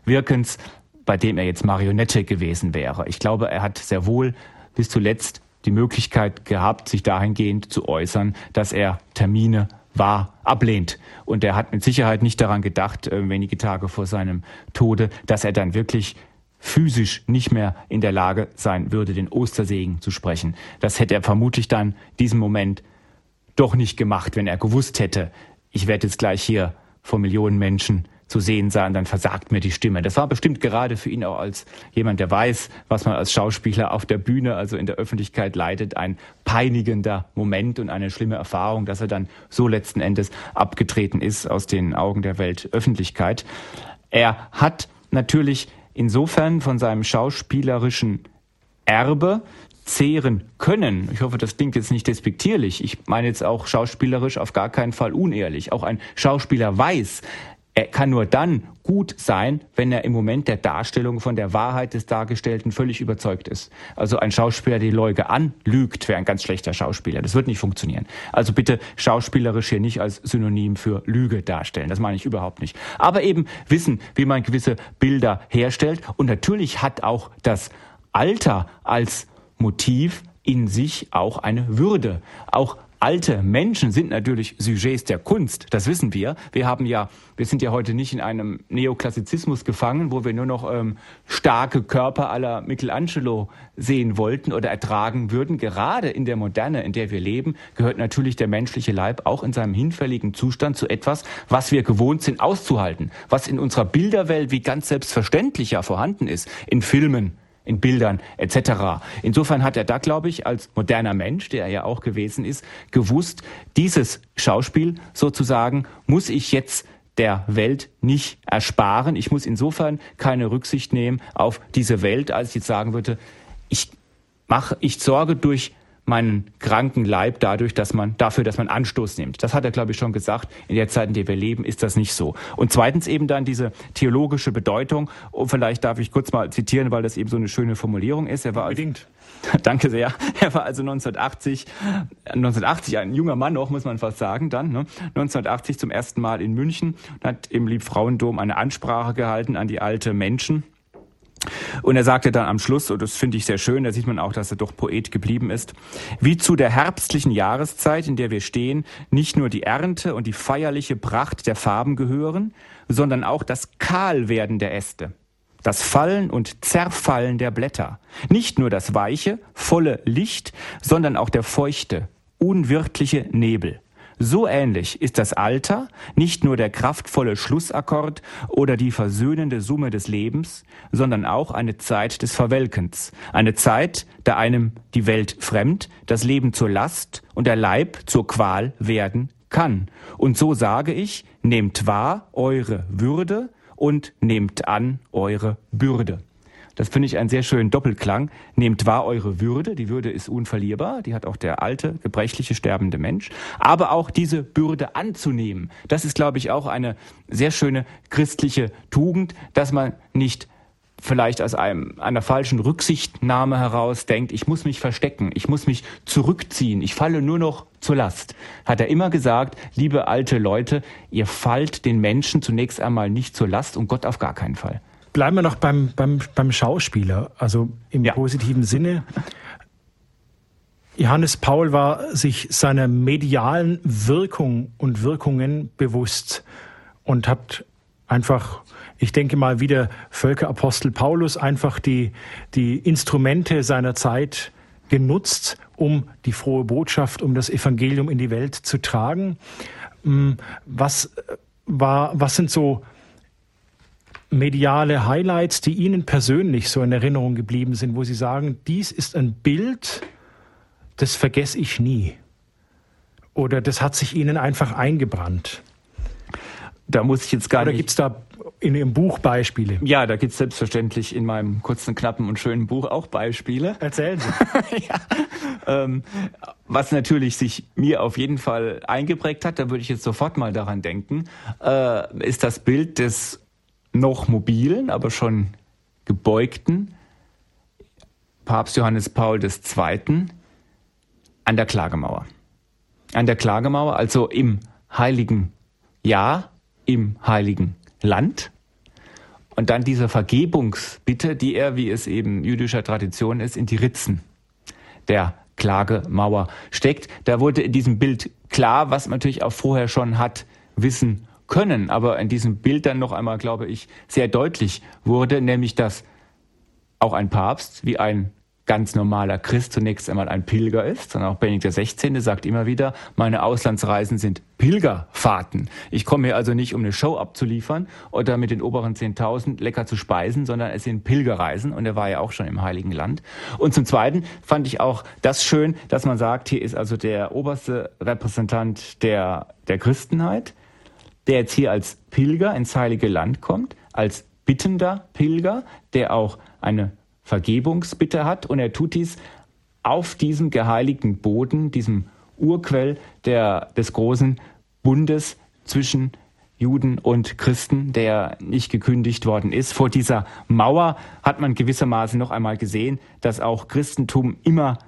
Wirkens, bei dem er jetzt Marionette gewesen wäre. Ich glaube, er hat sehr wohl bis zuletzt die Möglichkeit gehabt, sich dahingehend zu äußern, dass er Termine wahr ablehnt. Und er hat mit Sicherheit nicht daran gedacht, äh, wenige Tage vor seinem Tode, dass er dann wirklich physisch nicht mehr in der Lage sein würde, den Ostersegen zu sprechen. Das hätte er vermutlich dann diesem Moment doch nicht gemacht, wenn er gewusst hätte, ich werde jetzt gleich hier vor Millionen Menschen zu sehen sein, dann versagt mir die Stimme. Das war bestimmt gerade für ihn auch als jemand, der weiß, was man als Schauspieler auf der Bühne, also in der Öffentlichkeit leidet, ein peinigender Moment und eine schlimme Erfahrung, dass er dann so letzten Endes abgetreten ist aus den Augen der Weltöffentlichkeit. Er hat natürlich insofern von seinem schauspielerischen Erbe zehren können. Ich hoffe, das klingt jetzt nicht despektierlich. Ich meine jetzt auch schauspielerisch auf gar keinen Fall unehrlich. Auch ein Schauspieler weiß, er kann nur dann gut sein, wenn er im Moment der Darstellung von der Wahrheit des Dargestellten völlig überzeugt ist. Also ein Schauspieler, der die Leute anlügt, wäre ein ganz schlechter Schauspieler. Das wird nicht funktionieren. Also bitte schauspielerisch hier nicht als Synonym für Lüge darstellen. Das meine ich überhaupt nicht. Aber eben wissen, wie man gewisse Bilder herstellt. Und natürlich hat auch das Alter als Motiv in sich auch eine Würde. Auch Alte Menschen sind natürlich Sujets der Kunst, das wissen wir. Wir haben ja, wir sind ja heute nicht in einem Neoklassizismus gefangen, wo wir nur noch ähm, starke Körper aller Michelangelo sehen wollten oder ertragen würden. Gerade in der Moderne, in der wir leben, gehört natürlich der menschliche Leib auch in seinem hinfälligen Zustand zu etwas, was wir gewohnt sind auszuhalten, was in unserer Bilderwelt wie ganz selbstverständlich ja vorhanden ist, in Filmen, in Bildern etc. Insofern hat er da, glaube ich, als moderner Mensch, der er ja auch gewesen ist, gewusst, dieses Schauspiel sozusagen muss ich jetzt der Welt nicht ersparen. Ich muss insofern keine Rücksicht nehmen auf diese Welt, als ich jetzt sagen würde, ich mache, ich sorge durch meinen kranken Leib dadurch, dass man dafür, dass man Anstoß nimmt. Das hat er, glaube ich, schon gesagt. In der Zeit, in der wir leben, ist das nicht so. Und zweitens eben dann diese theologische Bedeutung. Und vielleicht darf ich kurz mal zitieren, weil das eben so eine schöne Formulierung ist. Er war Unbedingt. Also, danke sehr. Er war also 1980, 1980 ein junger Mann noch, muss man fast sagen, dann, ne? 1980 zum ersten Mal in München und hat im Liebfrauendom eine Ansprache gehalten an die alte Menschen und er sagte dann am Schluss, und das finde ich sehr schön, da sieht man auch, dass er doch Poet geblieben ist, wie zu der herbstlichen Jahreszeit, in der wir stehen, nicht nur die Ernte und die feierliche Pracht der Farben gehören, sondern auch das Kahlwerden der Äste, das Fallen und Zerfallen der Blätter, nicht nur das weiche, volle Licht, sondern auch der feuchte, unwirtliche Nebel. So ähnlich ist das Alter nicht nur der kraftvolle Schlussakkord oder die versöhnende Summe des Lebens, sondern auch eine Zeit des Verwelkens, eine Zeit, da einem die Welt fremd, das Leben zur Last und der Leib zur Qual werden kann. Und so sage ich, nehmt wahr eure Würde und nehmt an eure Bürde. Das finde ich einen sehr schönen Doppelklang. Nehmt wahr eure Würde. Die Würde ist unverlierbar. Die hat auch der alte, gebrechliche, sterbende Mensch. Aber auch diese Bürde anzunehmen. Das ist, glaube ich, auch eine sehr schöne christliche Tugend, dass man nicht vielleicht aus einem, einer falschen Rücksichtnahme heraus denkt, ich muss mich verstecken, ich muss mich zurückziehen, ich falle nur noch zur Last. Hat er immer gesagt, liebe alte Leute, ihr fallt den Menschen zunächst einmal nicht zur Last und Gott auf gar keinen Fall. Bleiben wir noch beim, beim, beim Schauspieler, also im ja. positiven Sinne. Johannes Paul war sich seiner medialen Wirkung und Wirkungen bewusst und hat einfach, ich denke mal, wie der Völkerapostel Paulus einfach die, die Instrumente seiner Zeit genutzt, um die frohe Botschaft, um das Evangelium in die Welt zu tragen. Hm, was war, was sind so mediale Highlights, die Ihnen persönlich so in Erinnerung geblieben sind, wo Sie sagen, dies ist ein Bild, das vergesse ich nie. Oder das hat sich Ihnen einfach eingebrannt. Da muss ich jetzt gar Oder nicht. Oder gibt es da in Ihrem Buch Beispiele? Ja, da gibt es selbstverständlich in meinem kurzen, knappen und schönen Buch auch Beispiele. Erzählen Sie. ja. ähm, was natürlich sich mir auf jeden Fall eingeprägt hat, da würde ich jetzt sofort mal daran denken, äh, ist das Bild des noch mobilen, aber schon gebeugten Papst Johannes Paul II. an der Klagemauer. An der Klagemauer, also im heiligen Jahr, im heiligen Land. Und dann diese Vergebungsbitte, die er, wie es eben jüdischer Tradition ist, in die Ritzen der Klagemauer steckt. Da wurde in diesem Bild klar, was man natürlich auch vorher schon hat wissen können, aber in diesem Bild dann noch einmal, glaube ich, sehr deutlich wurde, nämlich dass auch ein Papst wie ein ganz normaler Christ zunächst einmal ein Pilger ist, sondern auch Benedikt XVI. sagt immer wieder, meine Auslandsreisen sind Pilgerfahrten. Ich komme hier also nicht, um eine Show abzuliefern oder mit den oberen 10.000 lecker zu speisen, sondern es sind Pilgerreisen und er war ja auch schon im Heiligen Land. Und zum Zweiten fand ich auch das schön, dass man sagt, hier ist also der oberste Repräsentant der, der Christenheit, der jetzt hier als Pilger ins Heilige Land kommt, als bittender Pilger, der auch eine Vergebungsbitte hat und er tut dies auf diesem geheiligten Boden, diesem Urquell der, des großen Bundes zwischen Juden und Christen, der nicht gekündigt worden ist. Vor dieser Mauer hat man gewissermaßen noch einmal gesehen, dass auch Christentum immer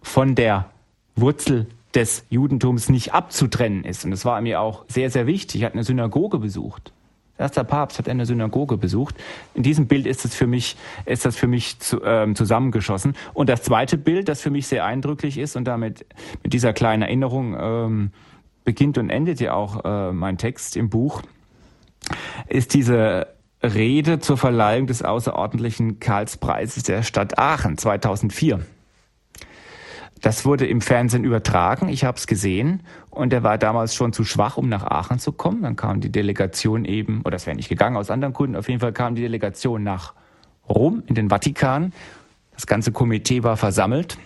von der Wurzel des Judentums nicht abzutrennen ist. Und das war mir auch sehr, sehr wichtig. Ich hatte eine Synagoge besucht. Erster Papst hat eine Synagoge besucht. In diesem Bild ist das für mich, ist das für mich zu, ähm, zusammengeschossen. Und das zweite Bild, das für mich sehr eindrücklich ist und damit mit dieser kleinen Erinnerung ähm, beginnt und endet ja auch äh, mein Text im Buch, ist diese Rede zur Verleihung des außerordentlichen Karlspreises der Stadt Aachen 2004. Das wurde im Fernsehen übertragen, ich habe es gesehen. Und er war damals schon zu schwach, um nach Aachen zu kommen. Dann kam die Delegation eben, oder das wäre nicht gegangen aus anderen Gründen, auf jeden Fall kam die Delegation nach Rom in den Vatikan. Das ganze Komitee war versammelt.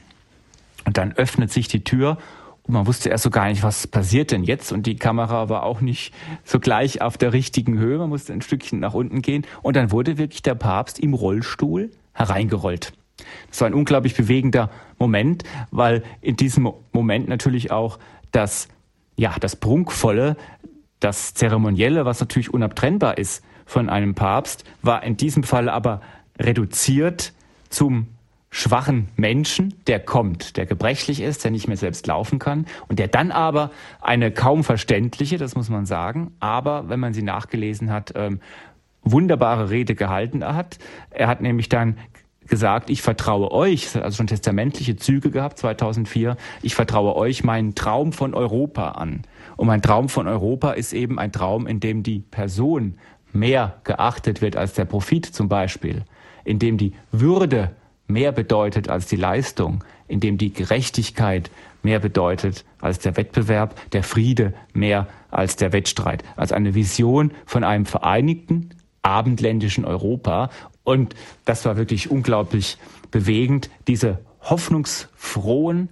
Und dann öffnet sich die Tür. Und man wusste erst so gar nicht, was passiert denn jetzt. Und die Kamera war auch nicht so gleich auf der richtigen Höhe, man musste ein Stückchen nach unten gehen. Und dann wurde wirklich der Papst im Rollstuhl hereingerollt. Das war ein unglaublich bewegender Moment, weil in diesem Moment natürlich auch das, ja, das Prunkvolle, das Zeremonielle, was natürlich unabtrennbar ist von einem Papst, war in diesem Fall aber reduziert zum schwachen Menschen, der kommt, der gebrechlich ist, der nicht mehr selbst laufen kann und der dann aber eine kaum verständliche, das muss man sagen, aber wenn man sie nachgelesen hat, ähm, wunderbare Rede gehalten hat. Er hat nämlich dann gesagt, ich vertraue euch, es hat also schon testamentliche Züge gehabt, 2004, ich vertraue euch meinen Traum von Europa an. Und mein Traum von Europa ist eben ein Traum, in dem die Person mehr geachtet wird als der Profit zum Beispiel, in dem die Würde mehr bedeutet als die Leistung, in dem die Gerechtigkeit mehr bedeutet als der Wettbewerb, der Friede mehr als der Wettstreit, als eine Vision von einem vereinigten, abendländischen Europa. Und das war wirklich unglaublich bewegend, diese hoffnungsfrohen,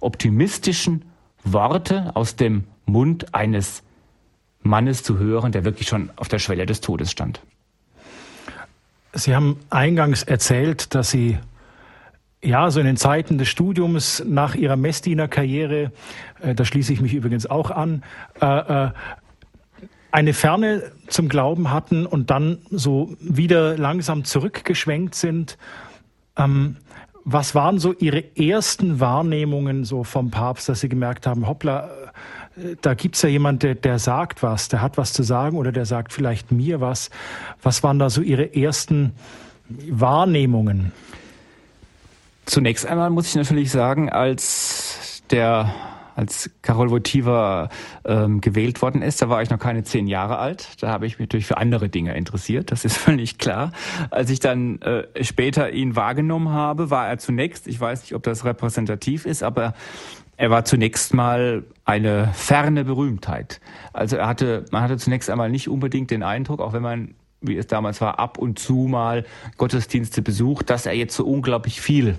optimistischen Worte aus dem Mund eines Mannes zu hören, der wirklich schon auf der Schwelle des Todes stand. Sie haben eingangs erzählt, dass Sie ja, so in den Zeiten des Studiums nach Ihrer Messdienerkarriere, äh, da schließe ich mich übrigens auch an, äh, äh, eine Ferne zum Glauben hatten und dann so wieder langsam zurückgeschwenkt sind. Ähm, was waren so Ihre ersten Wahrnehmungen so vom Papst, dass Sie gemerkt haben, hoppla, da gibt es ja jemand, der, der sagt was, der hat was zu sagen oder der sagt vielleicht mir was. Was waren da so Ihre ersten Wahrnehmungen? Zunächst einmal muss ich natürlich sagen, als der als Karol Votiva ähm, gewählt worden ist, da war ich noch keine zehn Jahre alt. Da habe ich mich natürlich für andere Dinge interessiert, das ist völlig klar. Als ich dann äh, später ihn wahrgenommen habe, war er zunächst, ich weiß nicht, ob das repräsentativ ist, aber er war zunächst mal eine ferne Berühmtheit. Also er hatte, man hatte zunächst einmal nicht unbedingt den Eindruck, auch wenn man, wie es damals war, ab und zu mal Gottesdienste besucht, dass er jetzt so unglaublich viel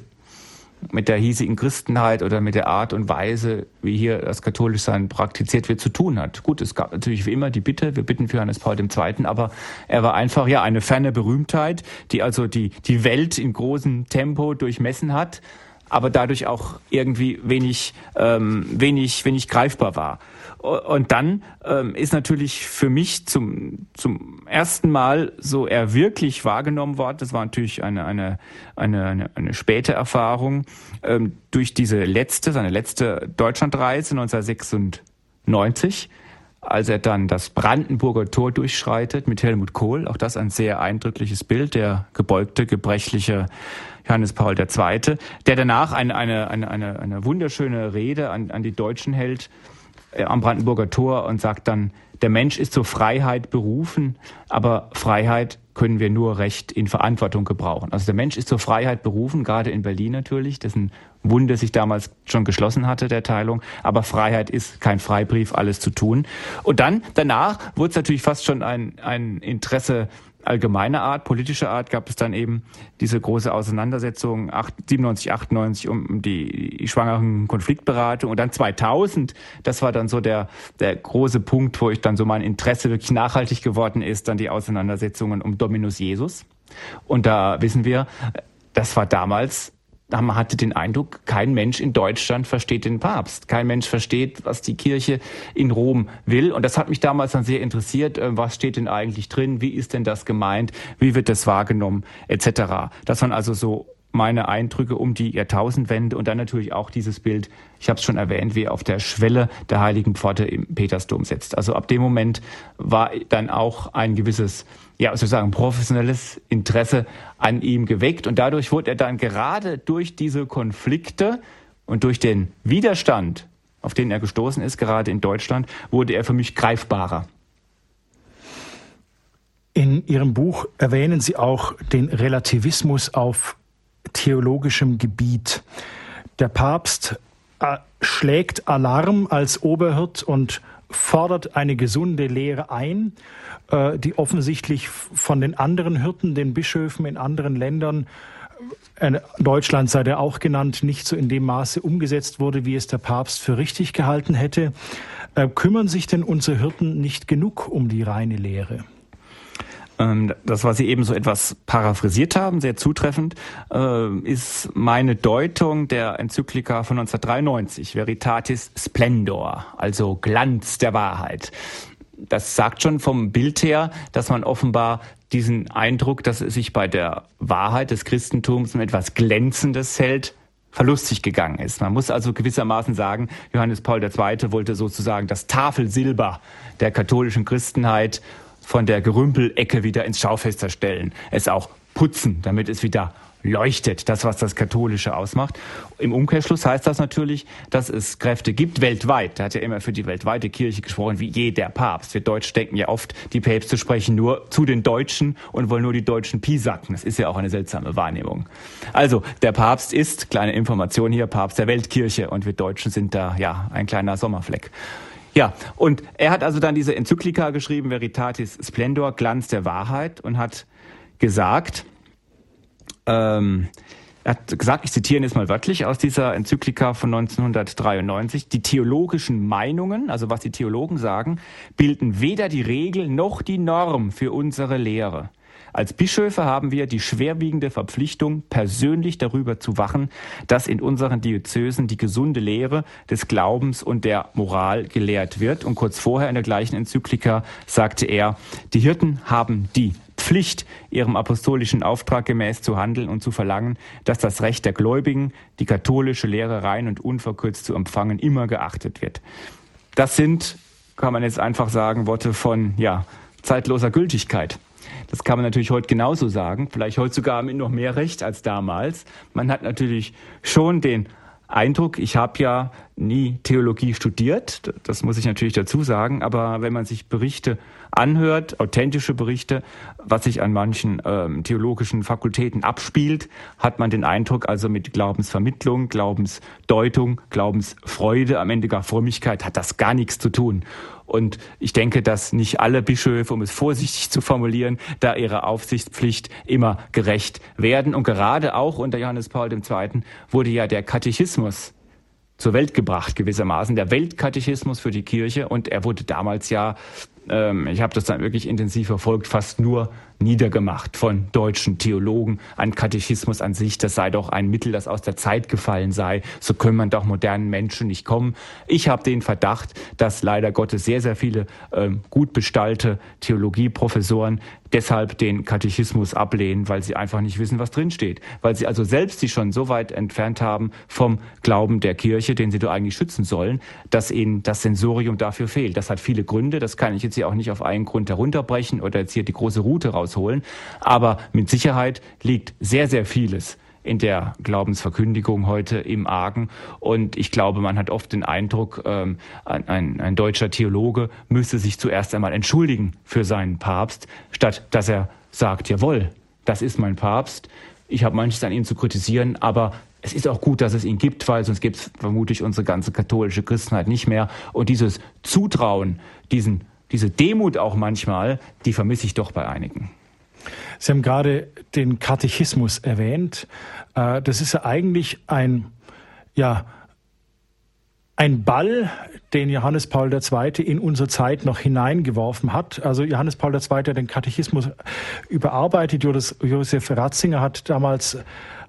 mit der hiesigen Christenheit oder mit der Art und Weise, wie hier das Katholischsein praktiziert wird, zu tun hat. Gut, es gab natürlich wie immer die Bitte, wir bitten für Johannes Paul II., aber er war einfach ja eine ferne Berühmtheit, die also die, die Welt in großem Tempo durchmessen hat aber dadurch auch irgendwie wenig, ähm, wenig, wenig greifbar war. Und dann ähm, ist natürlich für mich zum, zum ersten Mal so er wirklich wahrgenommen worden. Das war natürlich eine, eine, eine, eine, eine späte Erfahrung ähm, durch diese letzte, seine letzte Deutschlandreise 1996 als er dann das Brandenburger Tor durchschreitet mit Helmut Kohl. Auch das ein sehr eindrückliches Bild, der gebeugte, gebrechliche Johannes Paul II., der danach eine, eine, eine, eine, eine wunderschöne Rede an, an die Deutschen hält am Brandenburger Tor und sagt dann, der Mensch ist zur Freiheit berufen, aber Freiheit können wir nur recht in Verantwortung gebrauchen. Also der Mensch ist zur Freiheit berufen, gerade in Berlin natürlich, dessen Wunde sich damals schon geschlossen hatte, der Teilung. Aber Freiheit ist kein Freibrief, alles zu tun. Und dann, danach, wurde es natürlich fast schon ein, ein Interesse allgemeiner Art, politischer Art gab es dann eben diese große Auseinandersetzung 97, 98 um die, die schwangeren Konfliktberatung und dann 2000, das war dann so der, der große Punkt, wo ich dann so mein Interesse wirklich nachhaltig geworden ist, dann die Auseinandersetzungen um Dominus Jesus. Und da wissen wir, das war damals man hatte den Eindruck, kein Mensch in Deutschland versteht den Papst. Kein Mensch versteht, was die Kirche in Rom will. Und das hat mich damals dann sehr interessiert. Äh, was steht denn eigentlich drin? Wie ist denn das gemeint? Wie wird das wahrgenommen? Etc. Das waren also so meine Eindrücke um die Jahrtausendwende und dann natürlich auch dieses Bild, ich habe es schon erwähnt, wie er auf der Schwelle der Heiligen Pforte im Petersdom sitzt. Also ab dem Moment war dann auch ein gewisses, ja, sozusagen professionelles Interesse an ihm geweckt und dadurch wurde er dann gerade durch diese Konflikte und durch den Widerstand, auf den er gestoßen ist, gerade in Deutschland, wurde er für mich greifbarer. In Ihrem Buch erwähnen Sie auch den Relativismus auf theologischem Gebiet. Der Papst äh, schlägt Alarm als Oberhirt und fordert eine gesunde Lehre ein, äh, die offensichtlich von den anderen Hirten, den Bischöfen in anderen Ländern, äh, Deutschland sei der auch genannt, nicht so in dem Maße umgesetzt wurde, wie es der Papst für richtig gehalten hätte. Kümmern sich denn unsere Hirten nicht genug um die reine Lehre? Ähm, das, was Sie eben so etwas paraphrasiert haben, sehr zutreffend, äh, ist meine Deutung der Enzyklika von 1993, Veritatis Splendor, also Glanz der Wahrheit. Das sagt schon vom Bild her, dass man offenbar diesen Eindruck, dass es sich bei der Wahrheit des Christentums um etwas Glänzendes hält, verlustig gegangen ist. Man muss also gewissermaßen sagen, Johannes Paul II. wollte sozusagen das Tafelsilber der katholischen Christenheit von der Gerümpelecke wieder ins Schaufenster stellen, es auch putzen, damit es wieder leuchtet, das, was das Katholische ausmacht. Im Umkehrschluss heißt das natürlich, dass es Kräfte gibt weltweit. Er hat ja immer für die weltweite Kirche gesprochen, wie jeder Papst. Wir Deutsch denken ja oft, die Päpste sprechen nur zu den Deutschen und wollen nur die Deutschen piesacken. Das ist ja auch eine seltsame Wahrnehmung. Also, der Papst ist, kleine Information hier, Papst der Weltkirche und wir Deutschen sind da, ja, ein kleiner Sommerfleck. Ja, und er hat also dann diese Enzyklika geschrieben, Veritatis Splendor, Glanz der Wahrheit, und hat gesagt, ähm, er hat gesagt, ich zitiere jetzt mal wörtlich aus dieser Enzyklika von 1993, die theologischen Meinungen, also was die Theologen sagen, bilden weder die Regel noch die Norm für unsere Lehre. Als Bischöfe haben wir die schwerwiegende Verpflichtung, persönlich darüber zu wachen, dass in unseren Diözesen die gesunde Lehre des Glaubens und der Moral gelehrt wird. Und kurz vorher in der gleichen Enzyklika sagte er, die Hirten haben die Pflicht, ihrem apostolischen Auftrag gemäß zu handeln und zu verlangen, dass das Recht der Gläubigen, die katholische Lehre rein und unverkürzt zu empfangen, immer geachtet wird. das sind, kann man jetzt einfach sagen, Worte von ja, zeitloser Gültigkeit. Das kann man natürlich heute genauso sagen, vielleicht heute sogar mit noch mehr Recht als damals. Man hat natürlich schon den Eindruck, ich habe ja nie Theologie studiert, das muss ich natürlich dazu sagen, aber wenn man sich Berichte anhört, authentische Berichte, was sich an manchen ähm, theologischen Fakultäten abspielt, hat man den Eindruck, also mit Glaubensvermittlung, Glaubensdeutung, Glaubensfreude, am Ende gar Frömmigkeit, hat das gar nichts zu tun. Und ich denke, dass nicht alle Bischöfe, um es vorsichtig zu formulieren, da ihrer Aufsichtspflicht immer gerecht werden. Und gerade auch unter Johannes Paul II. wurde ja der Katechismus zur Welt gebracht, gewissermaßen, der Weltkatechismus für die Kirche. Und er wurde damals ja, ähm, ich habe das dann wirklich intensiv verfolgt, fast nur niedergemacht von deutschen Theologen. Ein Katechismus an sich, das sei doch ein Mittel, das aus der Zeit gefallen sei. So können man doch modernen Menschen nicht kommen. Ich habe den Verdacht, dass leider Gottes sehr, sehr viele ähm, gut bestallte Theologieprofessoren deshalb den Katechismus ablehnen, weil sie einfach nicht wissen, was drinsteht. Weil sie also selbst sich schon so weit entfernt haben vom Glauben der Kirche, den sie doch eigentlich schützen sollen, dass ihnen das Sensorium dafür fehlt. Das hat viele Gründe. Das kann ich jetzt hier auch nicht auf einen Grund herunterbrechen oder jetzt hier die große Route raus rausholen. Aber mit Sicherheit liegt sehr, sehr vieles in der Glaubensverkündigung heute im Argen. Und ich glaube, man hat oft den Eindruck, ähm, ein, ein, deutscher Theologe müsse sich zuerst einmal entschuldigen für seinen Papst, statt dass er sagt, jawohl, das ist mein Papst. Ich habe manches an ihm zu kritisieren, aber es ist auch gut, dass es ihn gibt, weil sonst gibt es vermutlich unsere ganze katholische Christenheit nicht mehr. Und dieses Zutrauen, diesen diese Demut auch manchmal, die vermisse ich doch bei einigen. Sie haben gerade den Katechismus erwähnt. Äh, das ist ja eigentlich ein, ja, ein Ball, den Johannes Paul II. in unsere Zeit noch hineingeworfen hat. Also Johannes Paul II. hat den Katechismus überarbeitet. Josef Ratzinger hat damals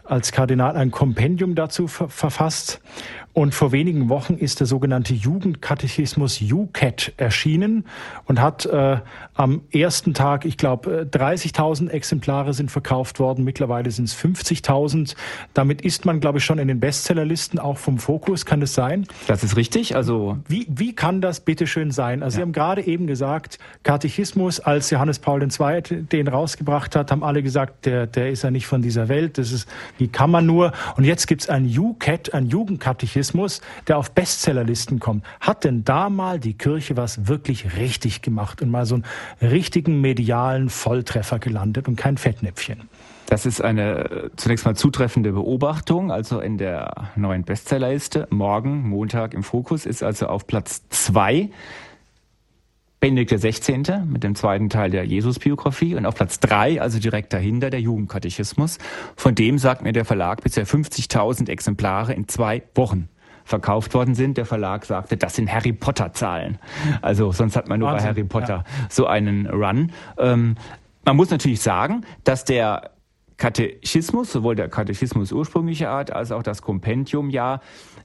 als Kardinal ein Kompendium dazu verfasst. Und vor wenigen Wochen ist der sogenannte Jugendkatechismus UCAT erschienen und hat äh, am ersten Tag, ich glaube, 30.000 Exemplare sind verkauft worden. Mittlerweile sind es 50.000. Damit ist man, glaube ich, schon in den Bestsellerlisten auch vom Fokus. Kann das sein? Das ist richtig. Also wie, wie kann das bitteschön sein? Also ja. Sie haben gerade eben gesagt, Katechismus, als Johannes Paul II. den rausgebracht hat, haben alle gesagt, der, der ist ja nicht von dieser Welt. Das ist, wie kann man nur? Und jetzt gibt's ein UCAT, ein Jugendkatechismus Journalismus, der auf Bestsellerlisten kommt. Hat denn da mal die Kirche was wirklich richtig gemacht und mal so einen richtigen medialen Volltreffer gelandet und kein Fettnäpfchen? Das ist eine äh, zunächst mal zutreffende Beobachtung. Also in der neuen Bestsellerliste, morgen, Montag im Fokus, ist also auf Platz zwei Benedikt 16. mit dem zweiten Teil der Jesus-Biografie und auf Platz drei, also direkt dahinter, der Jugendkatechismus. Von dem sagt mir der Verlag bisher 50.000 Exemplare in zwei Wochen verkauft worden sind. Der Verlag sagte, das sind Harry Potter Zahlen. Also sonst hat man nur Wahnsinn, bei Harry Potter ja. so einen Run. Ähm, man muss natürlich sagen, dass der Katechismus, sowohl der Katechismus ursprünglicher Art als auch das Kompendium ja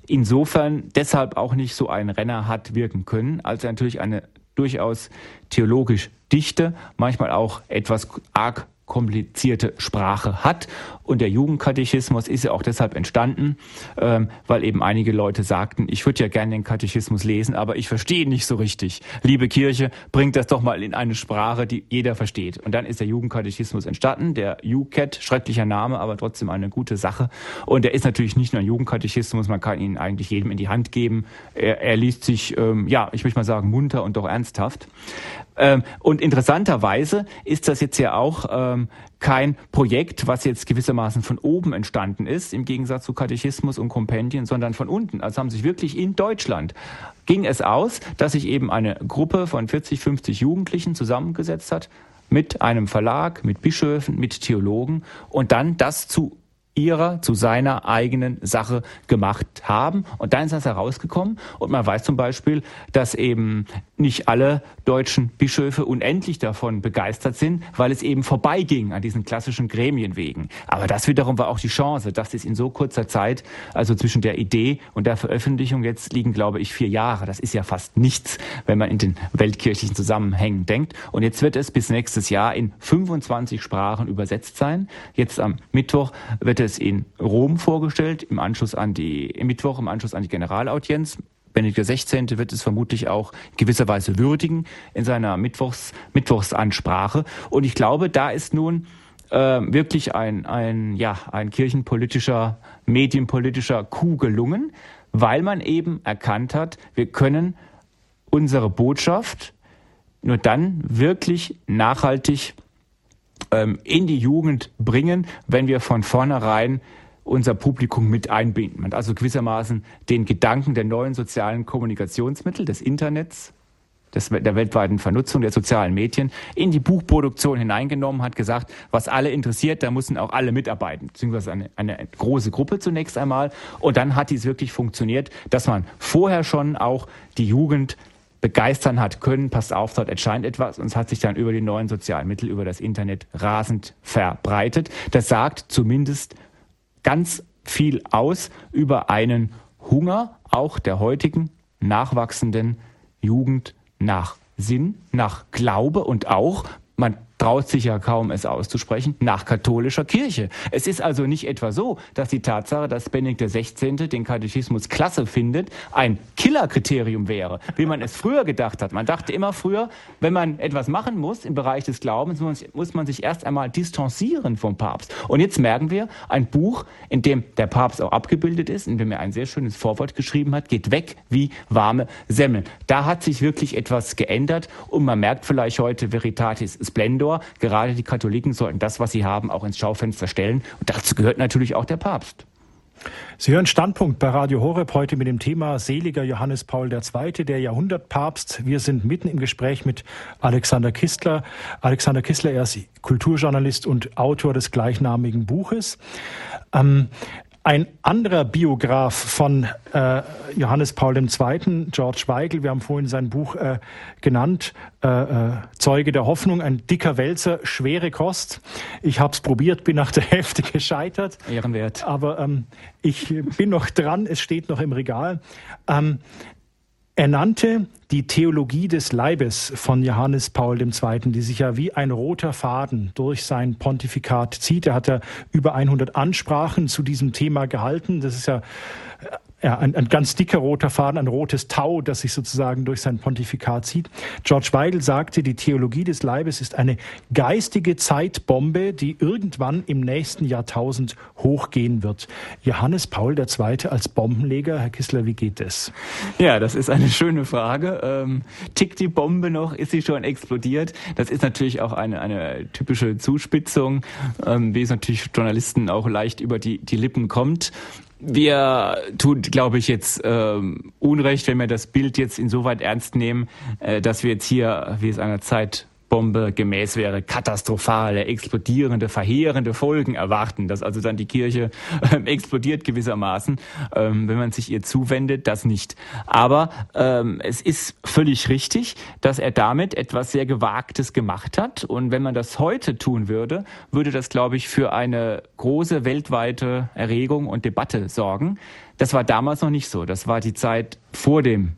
insofern deshalb auch nicht so ein Renner hat wirken können, als er natürlich eine durchaus theologisch dichte, manchmal auch etwas arg komplizierte Sprache hat. Und der Jugendkatechismus ist ja auch deshalb entstanden, ähm, weil eben einige Leute sagten, ich würde ja gerne den Katechismus lesen, aber ich verstehe ihn nicht so richtig. Liebe Kirche, bringt das doch mal in eine Sprache, die jeder versteht. Und dann ist der Jugendkatechismus entstanden, der UCAT, schrecklicher Name, aber trotzdem eine gute Sache. Und er ist natürlich nicht nur ein Jugendkatechismus, man kann ihn eigentlich jedem in die Hand geben. Er, er liest sich, ähm, ja, ich möchte mal sagen, munter und doch ernsthaft. Ähm, und interessanterweise ist das jetzt ja auch ähm, kein Projekt, was jetzt gewissermaßen von oben entstanden ist, im Gegensatz zu Katechismus und Kompendien, sondern von unten. Also haben sich wirklich in Deutschland ging es aus, dass sich eben eine Gruppe von 40, 50 Jugendlichen zusammengesetzt hat mit einem Verlag, mit Bischöfen, mit Theologen und dann das zu ihrer, zu seiner eigenen Sache gemacht haben. Und dann ist das herausgekommen. Und man weiß zum Beispiel, dass eben nicht alle deutschen Bischöfe unendlich davon begeistert sind, weil es eben vorbeiging an diesen klassischen Gremienwegen. Aber das wiederum war auch die Chance, dass es in so kurzer Zeit, also zwischen der Idee und der Veröffentlichung, jetzt liegen, glaube ich, vier Jahre. Das ist ja fast nichts, wenn man in den weltkirchlichen Zusammenhängen denkt. Und jetzt wird es bis nächstes Jahr in 25 Sprachen übersetzt sein. Jetzt am Mittwoch wird es in Rom vorgestellt, im Anschluss an die, im Mittwoch, im Anschluss an die Generalaudienz Benedikt XVI. wird es vermutlich auch gewisser Weise würdigen in seiner Mittwochs, Mittwochsansprache. Und ich glaube, da ist nun äh, wirklich ein, ein, ja, ein kirchenpolitischer, medienpolitischer Coup gelungen, weil man eben erkannt hat, wir können unsere Botschaft nur dann wirklich nachhaltig ähm, in die Jugend bringen, wenn wir von vornherein unser Publikum mit einbinden. Man also gewissermaßen den Gedanken der neuen sozialen Kommunikationsmittel, des Internets, des, der weltweiten Vernutzung der sozialen Medien in die Buchproduktion hineingenommen hat, gesagt, was alle interessiert, da müssen auch alle mitarbeiten, beziehungsweise eine, eine große Gruppe zunächst einmal. Und dann hat dies wirklich funktioniert, dass man vorher schon auch die Jugend begeistern hat können, passt auf, dort erscheint etwas und es hat sich dann über die neuen sozialen Mittel, über das Internet rasend verbreitet. Das sagt zumindest ganz viel aus über einen Hunger auch der heutigen nachwachsenden Jugend nach Sinn, nach Glaube und auch, man traut sich ja kaum es auszusprechen, nach katholischer Kirche. Es ist also nicht etwa so, dass die Tatsache, dass Benedikt XVI. den Katechismus klasse findet, ein Killerkriterium wäre, wie man es früher gedacht hat. Man dachte immer früher, wenn man etwas machen muss im Bereich des Glaubens, muss man sich erst einmal distanzieren vom Papst. Und jetzt merken wir, ein Buch, in dem der Papst auch abgebildet ist, in dem er ein sehr schönes Vorwort geschrieben hat, geht weg wie warme Semmeln. Da hat sich wirklich etwas geändert und man merkt vielleicht heute Veritatis Splendor, Splendor. Gerade die Katholiken sollten das, was sie haben, auch ins Schaufenster stellen. Und dazu gehört natürlich auch der Papst. Sie hören Standpunkt bei Radio Horeb heute mit dem Thema Seliger Johannes Paul II., der Jahrhundertpapst. Wir sind mitten im Gespräch mit Alexander Kistler. Alexander Kistler, er ist Kulturjournalist und Autor des gleichnamigen Buches. Ähm, ein anderer Biograf von äh, Johannes Paul II., George Weigel, wir haben vorhin sein Buch äh, genannt, äh, äh Zeuge der Hoffnung, ein dicker Wälzer, schwere Kost. Ich habe es probiert, bin nach der Hälfte gescheitert. Ehrenwert. Aber ähm, ich bin noch dran, es steht noch im Regal. Ähm, er nannte die Theologie des Leibes von Johannes Paul II., die sich ja wie ein roter Faden durch sein Pontifikat zieht. Er hat ja über 100 Ansprachen zu diesem Thema gehalten. Das ist ja ja, ein, ein ganz dicker roter Faden, ein rotes Tau, das sich sozusagen durch sein Pontifikat zieht. George Weigel sagte, die Theologie des Leibes ist eine geistige Zeitbombe, die irgendwann im nächsten Jahrtausend hochgehen wird. Johannes Paul II. als Bombenleger, Herr Kissler, wie geht es? Ja, das ist eine schöne Frage. Ähm, tickt die Bombe noch? Ist sie schon explodiert? Das ist natürlich auch eine, eine typische Zuspitzung, ähm, wie es natürlich Journalisten auch leicht über die, die Lippen kommt wir tun, glaube ich, jetzt ähm, Unrecht, wenn wir das Bild jetzt insoweit ernst nehmen, äh, dass wir jetzt hier, wie es einer Zeit Bombe gemäß wäre, katastrophale, explodierende, verheerende Folgen erwarten, dass also dann die Kirche ähm, explodiert gewissermaßen, ähm, wenn man sich ihr zuwendet, das nicht. Aber ähm, es ist völlig richtig, dass er damit etwas sehr Gewagtes gemacht hat. Und wenn man das heute tun würde, würde das, glaube ich, für eine große weltweite Erregung und Debatte sorgen. Das war damals noch nicht so. Das war die Zeit vor dem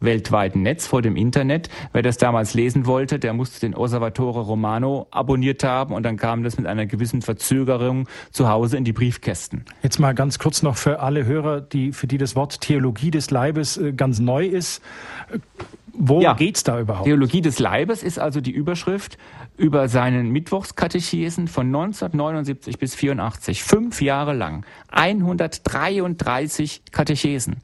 weltweiten Netz vor dem Internet. Wer das damals lesen wollte, der musste den Osservatore Romano abonniert haben und dann kam das mit einer gewissen Verzögerung zu Hause in die Briefkästen. Jetzt mal ganz kurz noch für alle Hörer, die, für die das Wort Theologie des Leibes äh, ganz neu ist. Wo ja, geht's da überhaupt? Theologie des Leibes ist also die Überschrift über seinen Mittwochskatechesen von 1979 bis 84. Fünf Jahre lang. 133 Katechesen.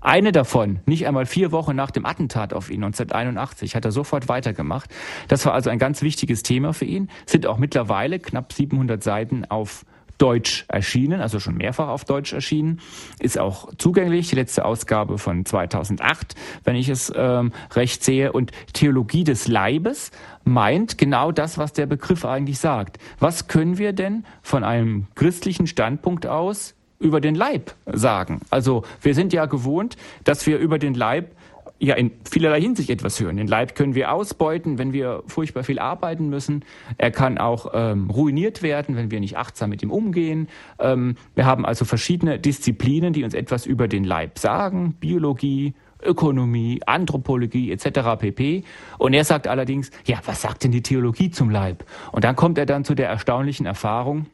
Eine davon, nicht einmal vier Wochen nach dem Attentat auf ihn 1981, hat er sofort weitergemacht. Das war also ein ganz wichtiges Thema für ihn. Sind auch mittlerweile knapp 700 Seiten auf Deutsch erschienen, also schon mehrfach auf Deutsch erschienen, ist auch zugänglich. Die letzte Ausgabe von 2008, wenn ich es ähm, recht sehe. Und Theologie des Leibes meint genau das, was der Begriff eigentlich sagt. Was können wir denn von einem christlichen Standpunkt aus über den Leib sagen? Also wir sind ja gewohnt, dass wir über den Leib ja in vielerlei Hinsicht etwas hören. Den Leib können wir ausbeuten, wenn wir furchtbar viel arbeiten müssen. Er kann auch ähm, ruiniert werden, wenn wir nicht achtsam mit ihm umgehen. Ähm, wir haben also verschiedene Disziplinen, die uns etwas über den Leib sagen. Biologie, Ökonomie, Anthropologie etc. pp. Und er sagt allerdings, ja, was sagt denn die Theologie zum Leib? Und dann kommt er dann zu der erstaunlichen Erfahrung,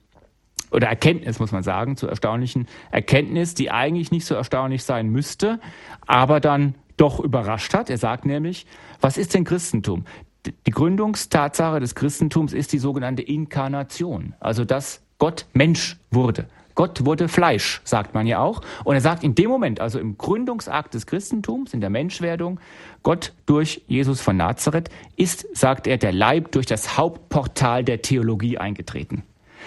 oder Erkenntnis, muss man sagen, zur erstaunlichen Erkenntnis, die eigentlich nicht so erstaunlich sein müsste, aber dann doch überrascht hat. Er sagt nämlich, was ist denn Christentum? Die Gründungstatsache des Christentums ist die sogenannte Inkarnation, also dass Gott Mensch wurde. Gott wurde Fleisch, sagt man ja auch. Und er sagt in dem Moment, also im Gründungsakt des Christentums, in der Menschwerdung, Gott durch Jesus von Nazareth ist, sagt er, der Leib durch das Hauptportal der Theologie eingetreten.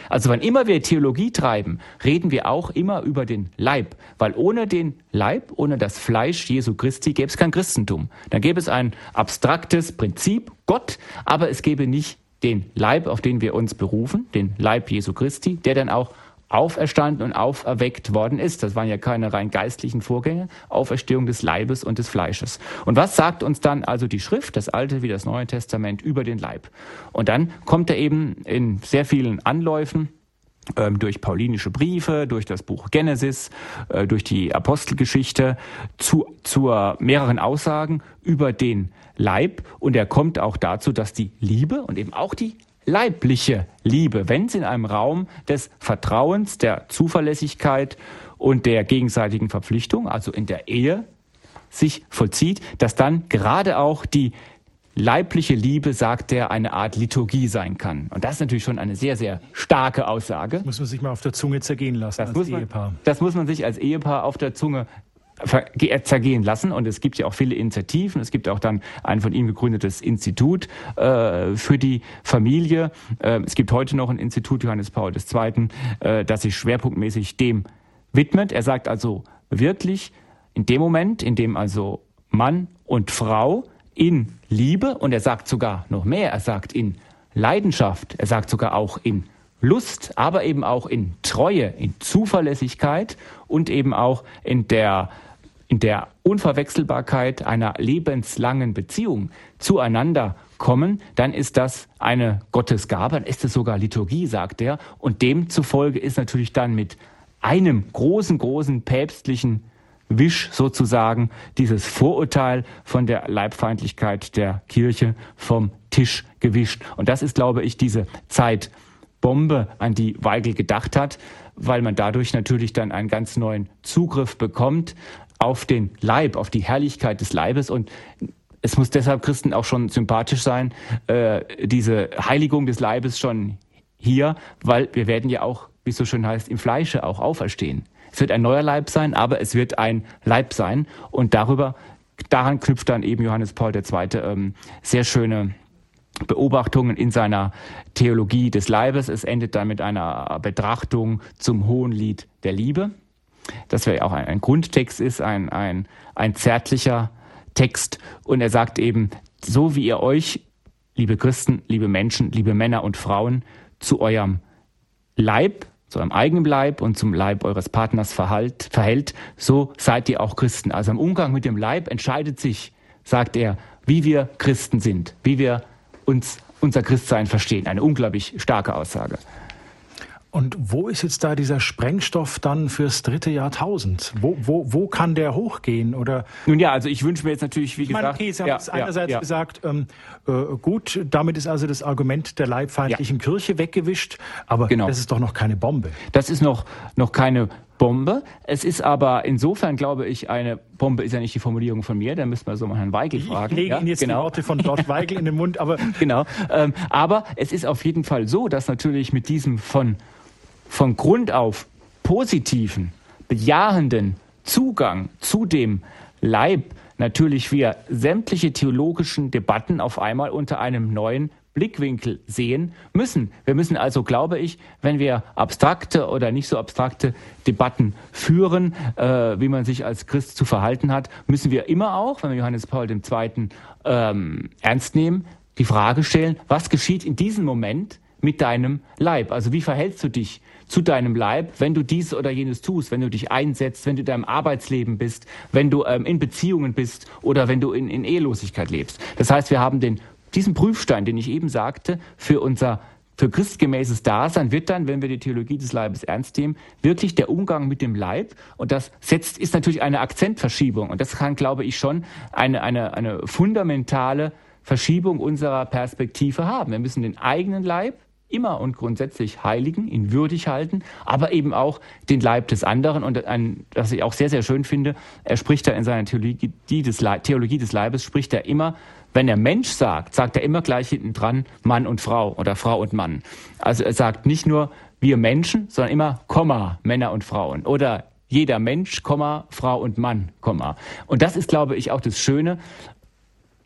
Also wann immer wir Theologie treiben, reden wir auch immer über den Leib, weil ohne den Leib, ohne das Fleisch Jesu Christi gäbe es kein Christentum. Dann gäbe es ein abstraktes Prinzip, Gott, aber es gäbe nicht den Leib, auf den wir uns berufen, den Leib Jesu Christi, der dann auch auferstanden und auferweckt worden ist. Das waren ja keine rein geistlichen Vorgänge, Auferstehung des Leibes und des Fleisches. Und was sagt uns dann also die Schrift, das Alte wie das Neue Testament, über den Leib? Und dann kommt er eben in sehr vielen Anläufen ähm, durch paulinische Briefe, durch das Buch Genesis, äh, durch die Apostelgeschichte zu, zu mehreren Aussagen über den Leib. Und er kommt auch dazu, dass die Liebe und eben auch die leibliche Liebe, wenn es in einem Raum des Vertrauens, der Zuverlässigkeit und der gegenseitigen Verpflichtung, also in der Ehe, sich vollzieht, dass dann gerade auch die leibliche Liebe, sagt er, eine Art Liturgie sein kann. Und das ist natürlich schon eine sehr, sehr starke Aussage. Das muss man sich mal auf der Zunge zergehen lassen das als Ehepaar. das muss man sich als Ehepaar auf der Zunge zergehen lassen. Und es gibt ja auch viele Initiativen. Es gibt auch dann ein von ihm gegründetes Institut äh, für die Familie. Äh, es gibt heute noch ein Institut Johannes Paul II., äh, das sich schwerpunktmäßig dem widmet. Er sagt also wirklich, in dem Moment, in dem also Mann und Frau in Liebe, und er sagt sogar noch mehr, er sagt in Leidenschaft, er sagt sogar auch in Lust, aber eben auch in Treue, in Zuverlässigkeit und eben auch in der in der Unverwechselbarkeit einer lebenslangen Beziehung zueinander kommen, dann ist das eine Gottesgabe, dann ist es sogar Liturgie, sagt er. Und demzufolge ist natürlich dann mit einem großen, großen päpstlichen Wisch sozusagen dieses Vorurteil von der Leibfeindlichkeit der Kirche vom Tisch gewischt. Und das ist, glaube ich, diese Zeitbombe, an die Weigel gedacht hat, weil man dadurch natürlich dann einen ganz neuen Zugriff bekommt auf den Leib, auf die Herrlichkeit des Leibes und es muss deshalb Christen auch schon sympathisch sein, äh, diese Heiligung des Leibes schon hier, weil wir werden ja auch, wie es so schön heißt, im Fleische auch auferstehen. Es wird ein neuer Leib sein, aber es wird ein Leib sein und darüber, daran knüpft dann eben Johannes Paul II. Ähm, sehr schöne Beobachtungen in seiner Theologie des Leibes. Es endet dann mit einer Betrachtung zum Hohen Lied der Liebe das ja auch ein, ein Grundtext ist, ein, ein, ein zärtlicher Text. Und er sagt eben, so wie ihr euch, liebe Christen, liebe Menschen, liebe Männer und Frauen, zu eurem Leib, zu eurem eigenen Leib und zum Leib eures Partners verhalt, verhält, so seid ihr auch Christen. Also im Umgang mit dem Leib entscheidet sich, sagt er, wie wir Christen sind, wie wir uns unser Christsein verstehen. Eine unglaublich starke Aussage. Und wo ist jetzt da dieser Sprengstoff dann fürs dritte Jahrtausend? Wo, wo, wo kann der hochgehen? Oder Nun ja, also ich wünsche mir jetzt natürlich, wie ich gesagt... Meine, okay, Sie haben ja, jetzt einerseits ja. gesagt, ähm, äh, gut, damit ist also das Argument der leibfeindlichen ja. Kirche weggewischt, aber genau. das ist doch noch keine Bombe. Das ist noch, noch keine Bombe. Es ist aber insofern, glaube ich, eine Bombe ist ja nicht die Formulierung von mir, da müssen wir so mal Herrn Weigel fragen. Ich lege Ihnen jetzt genau. die Worte von George Weigel in den Mund, aber... Genau, ähm, aber es ist auf jeden Fall so, dass natürlich mit diesem von von Grund auf positiven, bejahenden Zugang zu dem Leib natürlich wir sämtliche theologischen Debatten auf einmal unter einem neuen Blickwinkel sehen müssen. Wir müssen also, glaube ich, wenn wir abstrakte oder nicht so abstrakte Debatten führen, äh, wie man sich als Christ zu verhalten hat, müssen wir immer auch, wenn wir Johannes Paul II. Ähm, ernst nehmen, die Frage stellen, was geschieht in diesem Moment mit deinem Leib? Also wie verhältst du dich zu deinem Leib, wenn du dies oder jenes tust, wenn du dich einsetzt, wenn du in deinem Arbeitsleben bist, wenn du ähm, in Beziehungen bist oder wenn du in, in Ehelosigkeit lebst. Das heißt, wir haben den, diesen Prüfstein, den ich eben sagte, für unser für christgemäßes Dasein wird dann, wenn wir die Theologie des Leibes ernst nehmen, wirklich der Umgang mit dem Leib. Und das setzt, ist natürlich eine Akzentverschiebung. Und das kann, glaube ich, schon eine, eine, eine fundamentale Verschiebung unserer Perspektive haben. Wir müssen den eigenen Leib immer und grundsätzlich heiligen, ihn würdig halten, aber eben auch den Leib des anderen. Und ein, was ich auch sehr, sehr schön finde, er spricht da in seiner Theologie des, Theologie des Leibes, spricht er immer, wenn er Mensch sagt, sagt er immer gleich hinten dran Mann und Frau oder Frau und Mann. Also er sagt nicht nur wir Menschen, sondern immer Komma, Männer und Frauen. Oder jeder Mensch, Komma, Frau und Mann, Komma. Und das ist, glaube ich, auch das Schöne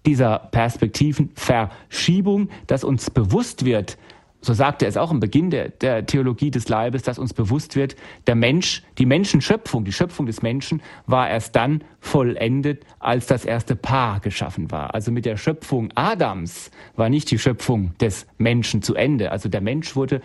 dieser Perspektivenverschiebung, dass uns bewusst wird, so sagte er es auch am Beginn der, der, Theologie des Leibes, dass uns bewusst wird, der Mensch, die Menschenschöpfung, die Schöpfung des Menschen war erst dann vollendet, als das erste Paar geschaffen war. Also mit der Schöpfung Adams war nicht die Schöpfung des Menschen zu Ende. Also der Mensch wurde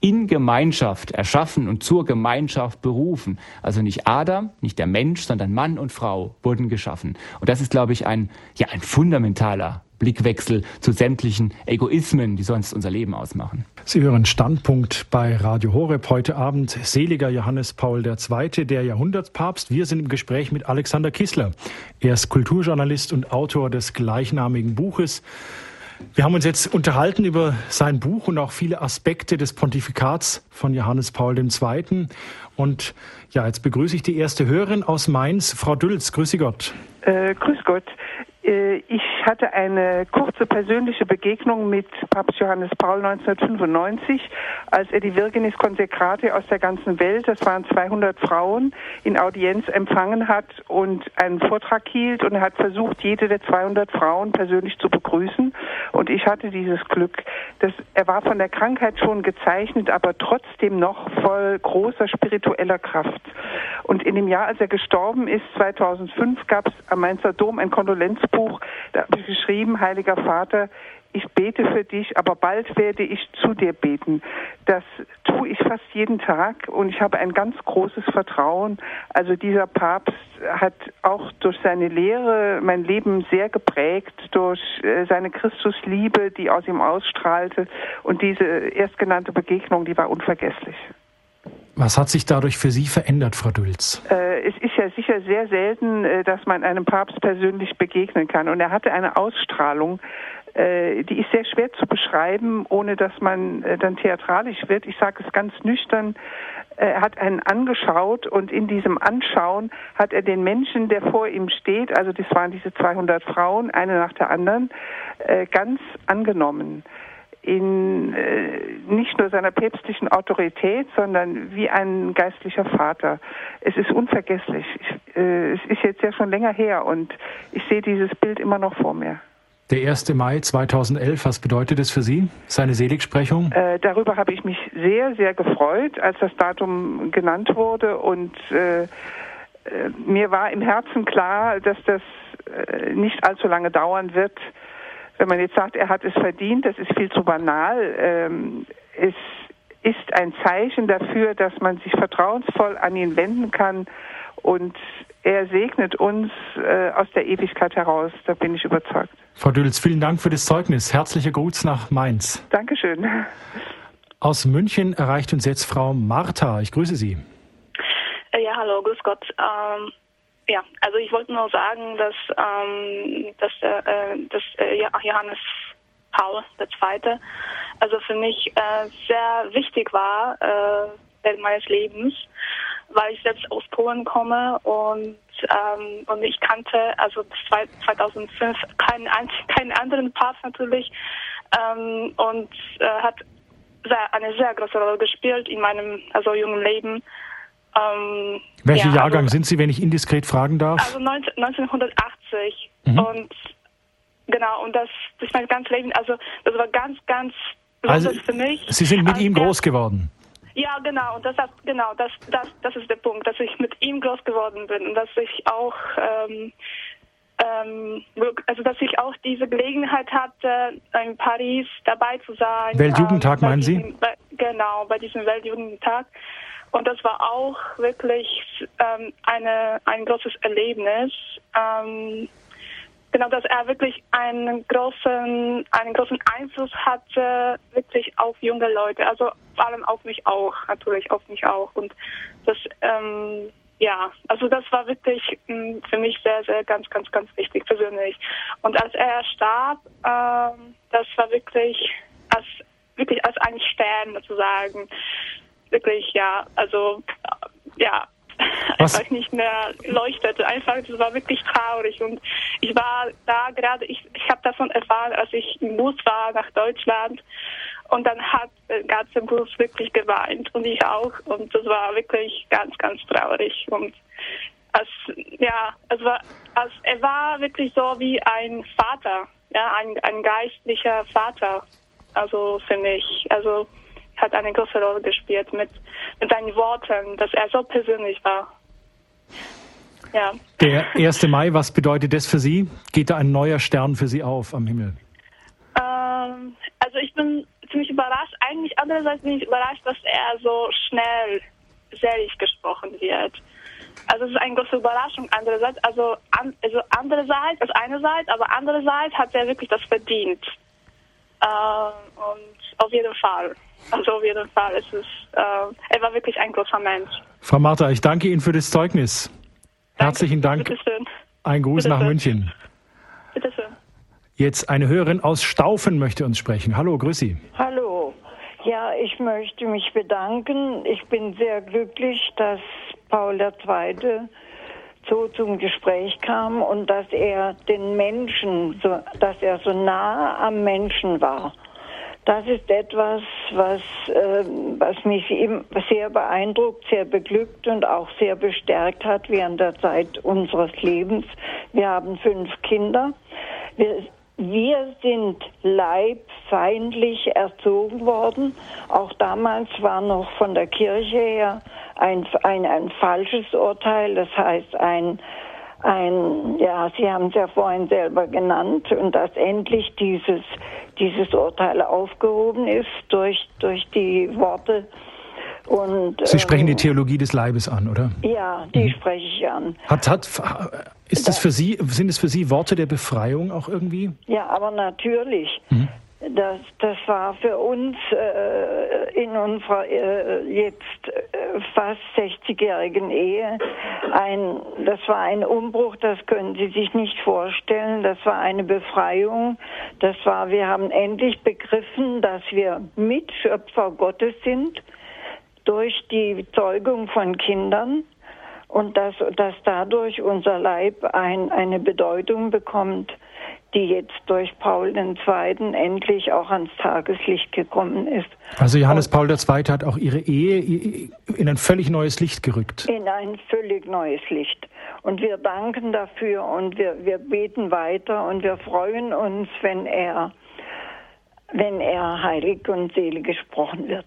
in Gemeinschaft erschaffen und zur Gemeinschaft berufen. Also nicht Adam, nicht der Mensch, sondern Mann und Frau wurden geschaffen. Und das ist, glaube ich, ein, ja, ein fundamentaler Blickwechsel zu sämtlichen Egoismen, die sonst unser Leben ausmachen. Sie hören Standpunkt bei Radio Horeb heute Abend. Seliger Johannes Paul II., der Jahrhundertpapst. Wir sind im Gespräch mit Alexander Kissler. Er ist Kulturjournalist und Autor des gleichnamigen Buches. Wir haben uns jetzt unterhalten über sein Buch und auch viele Aspekte des Pontifikats von Johannes Paul II. Und ja, jetzt begrüße ich die erste Hörerin aus Mainz, Frau Dülz. Grüße Gott. Äh, grüß Gott. Äh, ich hatte eine kurze persönliche Begegnung mit Papst Johannes Paul 1995, als er die Virginis Consecrate aus der ganzen Welt, das waren 200 Frauen, in Audienz empfangen hat und einen Vortrag hielt und er hat versucht, jede der 200 Frauen persönlich zu begrüßen. Und ich hatte dieses Glück, dass er war von der Krankheit schon gezeichnet, aber trotzdem noch voll großer spiritueller Kraft. Und in dem Jahr, als er gestorben ist, 2005, gab es am Mainzer Dom ein Kondolenzbuch, da habe ich geschrieben, Heiliger Vater, ich bete für dich, aber bald werde ich zu dir beten. Das tue ich fast jeden Tag und ich habe ein ganz großes Vertrauen. Also dieser Papst hat auch durch seine Lehre mein Leben sehr geprägt, durch äh, seine Christusliebe, die aus ihm ausstrahlte und diese erstgenannte Begegnung, die war unvergesslich. Was hat sich dadurch für Sie verändert, Frau Dülz? Äh, es ist ja sicher sehr selten, äh, dass man einem Papst persönlich begegnen kann. Und er hatte eine Ausstrahlung, äh, die ist sehr schwer zu beschreiben, ohne dass man äh, dann theatralisch wird. Ich sage es ganz nüchtern. Er hat einen angeschaut und in diesem Anschauen hat er den Menschen, der vor ihm steht, also das waren diese 200 Frauen, eine nach der anderen, äh, ganz angenommen in äh, nicht nur seiner päpstlichen Autorität, sondern wie ein geistlicher Vater. Es ist unvergesslich. Ich, äh, es ist jetzt ja schon länger her und ich sehe dieses Bild immer noch vor mir. Der 1. Mai 2011, was bedeutet es für Sie, seine Seligsprechung? Äh, darüber habe ich mich sehr, sehr gefreut, als das Datum genannt wurde und äh, äh mir war im Herzen klar, dass das nicht allzu lange dauern wird, wenn man jetzt sagt, er hat es verdient, das ist viel zu banal. Ähm, es ist ein Zeichen dafür, dass man sich vertrauensvoll an ihn wenden kann und er segnet uns äh, aus der Ewigkeit heraus. Da bin ich überzeugt. Frau Dülz, vielen Dank für das Zeugnis. Herzliche Gruß nach Mainz. Dankeschön. Aus München erreicht uns jetzt Frau Martha. Ich grüße Sie. Äh, ja, hallo, grüß Gott. Ähm ja, also ich wollte nur sagen, dass, ähm, dass, äh, dass äh, Johannes Paul II. also für mich äh, sehr wichtig war äh, während meines Lebens, weil ich selbst aus Polen komme und ähm, und ich kannte also 2005 keinen keinen anderen Papst natürlich ähm, und äh, hat sehr, eine sehr große Rolle gespielt in meinem also jungen Leben ähm, Welcher ja, Jahrgang also, sind Sie, wenn ich indiskret fragen darf? Also 19, 1980. Mhm. Und genau, und das durch mein ganzes Leben, also das war ganz, ganz also, für mich. Sie sind mit ihm groß geworden. Ja, genau, und das genau, das, das, das ist der Punkt, dass ich mit ihm groß geworden bin und dass ich auch ähm, ähm, also dass ich auch diese Gelegenheit hatte, in Paris dabei zu sein. Weltjugendtag ähm, meinen diesem, Sie? Bei, genau, bei diesem Weltjugendtag. Und das war auch wirklich ähm, eine, ein großes Erlebnis. Ähm, genau, dass er wirklich einen großen, einen großen Einfluss hatte, wirklich auf junge Leute. Also vor allem auf mich auch, natürlich auf mich auch. Und das, ähm, ja, also das war wirklich mh, hm, für mich sehr, sehr ganz, ganz, ganz wichtig persönlich. Und als er starb, ähm, das war wirklich, als wirklich als ein Stern sozusagen. Wirklich, ja, also ja, Was? einfach nicht mehr leuchtete. Einfach, es war wirklich traurig. Und ich war da gerade, ich, ich habe davon erfahren, als ich im Bus war nach Deutschland. Und dann hat der ganze Bus wirklich geweint und ich auch. Und das war wirklich ganz, ganz traurig. Und als, ja, es war, als, er war wirklich so wie ein Vater, ja, ein, ein geistlicher Vater. Also für mich. Also hat eine große Rolle gespielt mit, mit seinen Worten, dass er so persönlich war. Ja. Der 1. Mai, was bedeutet das für Sie? Geht da ein neuer Stern für Sie auf am Himmel? Ähm, also ich bin ziemlich überrascht. Eigentlich andererseits bin ich überrascht, dass er so schnell selig gesprochen wird. Also es ist eine große Überraschung. Andererseits, also, an, also andererseits, also einerseits, aber andererseits hat er wirklich das verdient. Äh, und auf jeden Fall. Also auf jeden Fall ist es, äh, er war wirklich ein großer Mensch. Frau Martha, ich danke Ihnen für das Zeugnis. Danke. Herzlichen Dank. Bitteschön. Ein Gruß Bitteschön. nach München. Bitte schön. Jetzt eine Hörerin aus Staufen möchte uns sprechen. Hallo, grüß Sie. Hallo. Ja, ich möchte mich bedanken. Ich bin sehr glücklich, dass Paul II. so zum Gespräch kam und dass er den Menschen, so, dass er so nah am Menschen war. Das ist etwas, was, äh, was mich sehr beeindruckt, sehr beglückt und auch sehr bestärkt hat während der Zeit unseres Lebens. Wir haben fünf Kinder. Wir, wir sind leibfeindlich erzogen worden. Auch damals war noch von der Kirche her ein, ein, ein falsches Urteil, das heißt ein ein, ja, Sie haben es ja vorhin selber genannt, und dass endlich dieses, dieses Urteil aufgehoben ist durch, durch die Worte. Und, Sie sprechen die ähm, Theologie des Leibes an, oder? Ja, die mhm. spreche ich an. Hat, hat, ist das für Sie, sind es für Sie Worte der Befreiung auch irgendwie? Ja, aber natürlich. Mhm. Das, das war für uns äh, in unserer äh, jetzt äh, fast 60-jährigen Ehe ein, das war ein Umbruch, das können Sie sich nicht vorstellen. Das war eine Befreiung. Das war, wir haben endlich begriffen, dass wir Mitschöpfer Gottes sind durch die Zeugung von Kindern und dass, dass dadurch unser Leib ein, eine Bedeutung bekommt die jetzt durch Paul II. endlich auch ans Tageslicht gekommen ist. Also Johannes Paul II. hat auch ihre Ehe in ein völlig neues Licht gerückt. In ein völlig neues Licht. Und wir danken dafür und wir, wir beten weiter und wir freuen uns, wenn er, wenn er heilig und selig gesprochen wird.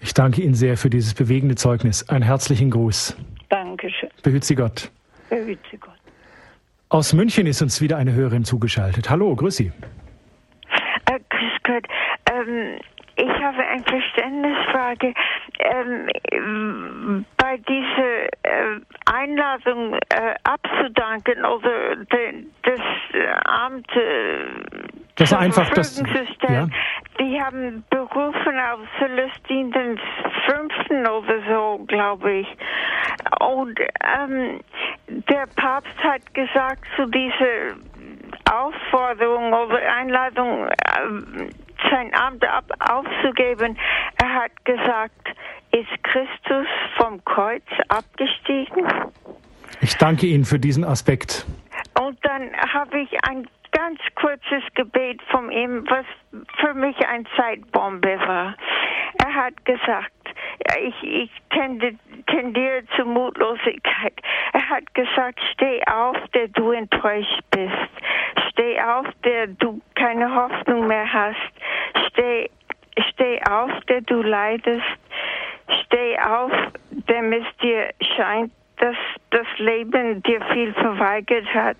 Ich danke Ihnen sehr für dieses bewegende Zeugnis. Einen herzlichen Gruß. Dankeschön. Behüt Sie Gott. Behüt Sie Gott. Aus München ist uns wieder eine Hörerin zugeschaltet. Hallo, grüß Sie. Äh, grüß Gott. Ähm, ich habe eine Verständnisfrage. Ähm, bei dieser äh, Einladung äh, abzudanken oder de, das Amt das einfach das, ja. Die haben berufen auf Celestin den Fünften oder so, glaube ich. Und ähm, der Papst hat gesagt zu dieser Aufforderung oder Einladung, äh, sein Amt ab, aufzugeben, er hat gesagt, ist Christus vom Kreuz abgestiegen? Ich danke Ihnen für diesen Aspekt. Und dann habe ich ein ganz kurzes Gebet von ihm, was für mich ein Zeitbombe war. Er hat gesagt, ich, ich tendiere zur Mutlosigkeit. Er hat gesagt, steh auf, der du enttäuscht bist. Steh auf, der du keine Hoffnung mehr hast. Steh, steh auf, der du leidest. Steh auf, dem es dir scheint, dass das Leben dir viel verweigert hat.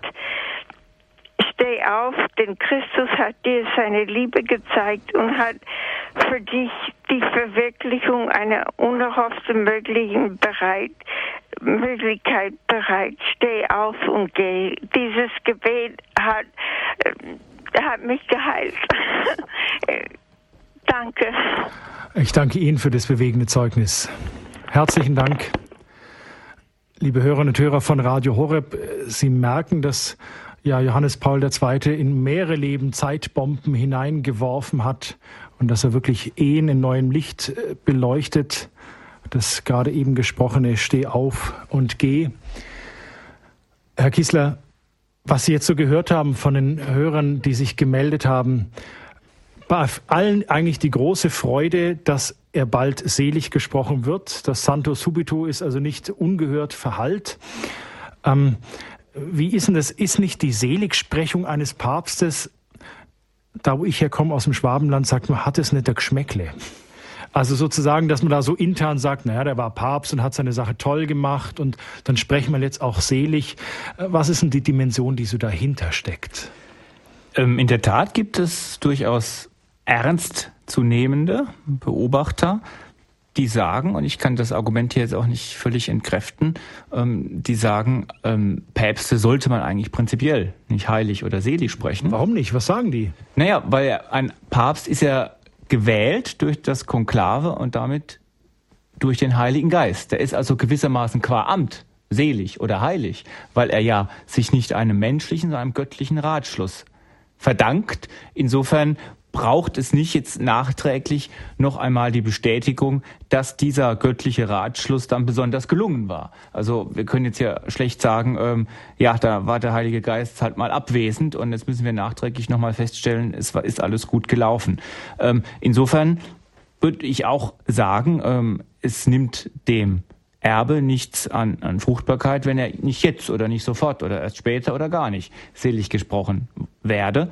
Steh auf, denn Christus hat dir seine Liebe gezeigt und hat für dich die Verwirklichung einer unerhofften möglichen bereit, Möglichkeit bereit. Steh auf und geh. Dieses Gebet hat, äh, hat mich geheilt. danke. Ich danke Ihnen für das bewegende Zeugnis. Herzlichen Dank. Liebe Hörerinnen und Hörer von Radio Horeb, Sie merken, dass ja Johannes Paul II. in mehrere Leben Zeitbomben hineingeworfen hat und dass er wirklich Ehen in neuem Licht äh, beleuchtet. Das gerade eben gesprochene Steh auf und geh. Herr Kiesler, was Sie jetzt so gehört haben von den Hörern, die sich gemeldet haben, bei allen eigentlich die große Freude, dass er bald selig gesprochen wird. Das Santo Subito ist also nicht ungehört verhallt. Ähm, wie ist denn das? Ist nicht die Seligsprechung eines Papstes, da wo ich herkomme aus dem Schwabenland, sagt man, hat es nicht der Geschmäckle? Also sozusagen, dass man da so intern sagt, naja, der war Papst und hat seine Sache toll gemacht und dann sprechen wir jetzt auch selig. Was ist denn die Dimension, die so dahinter steckt? Ähm, in der Tat gibt es durchaus ernstzunehmende Beobachter, die sagen, und ich kann das Argument hier jetzt auch nicht völlig entkräften, ähm, die sagen, ähm, Päpste sollte man eigentlich prinzipiell nicht heilig oder selig sprechen. Warum nicht? Was sagen die? Naja, weil ein Papst ist ja gewählt durch das Konklave und damit durch den Heiligen Geist. Der ist also gewissermaßen qua Amt selig oder heilig, weil er ja sich nicht einem menschlichen, sondern einem göttlichen Ratschluss verdankt. Insofern braucht es nicht jetzt nachträglich noch einmal die Bestätigung, dass dieser göttliche Ratschluss dann besonders gelungen war. Also wir können jetzt ja schlecht sagen, ähm, ja, da war der Heilige Geist halt mal abwesend und jetzt müssen wir nachträglich nochmal feststellen, es war, ist alles gut gelaufen. Ähm, insofern würde ich auch sagen, ähm, es nimmt dem Erbe nichts an, an Fruchtbarkeit, wenn er nicht jetzt oder nicht sofort oder erst später oder gar nicht selig gesprochen werde.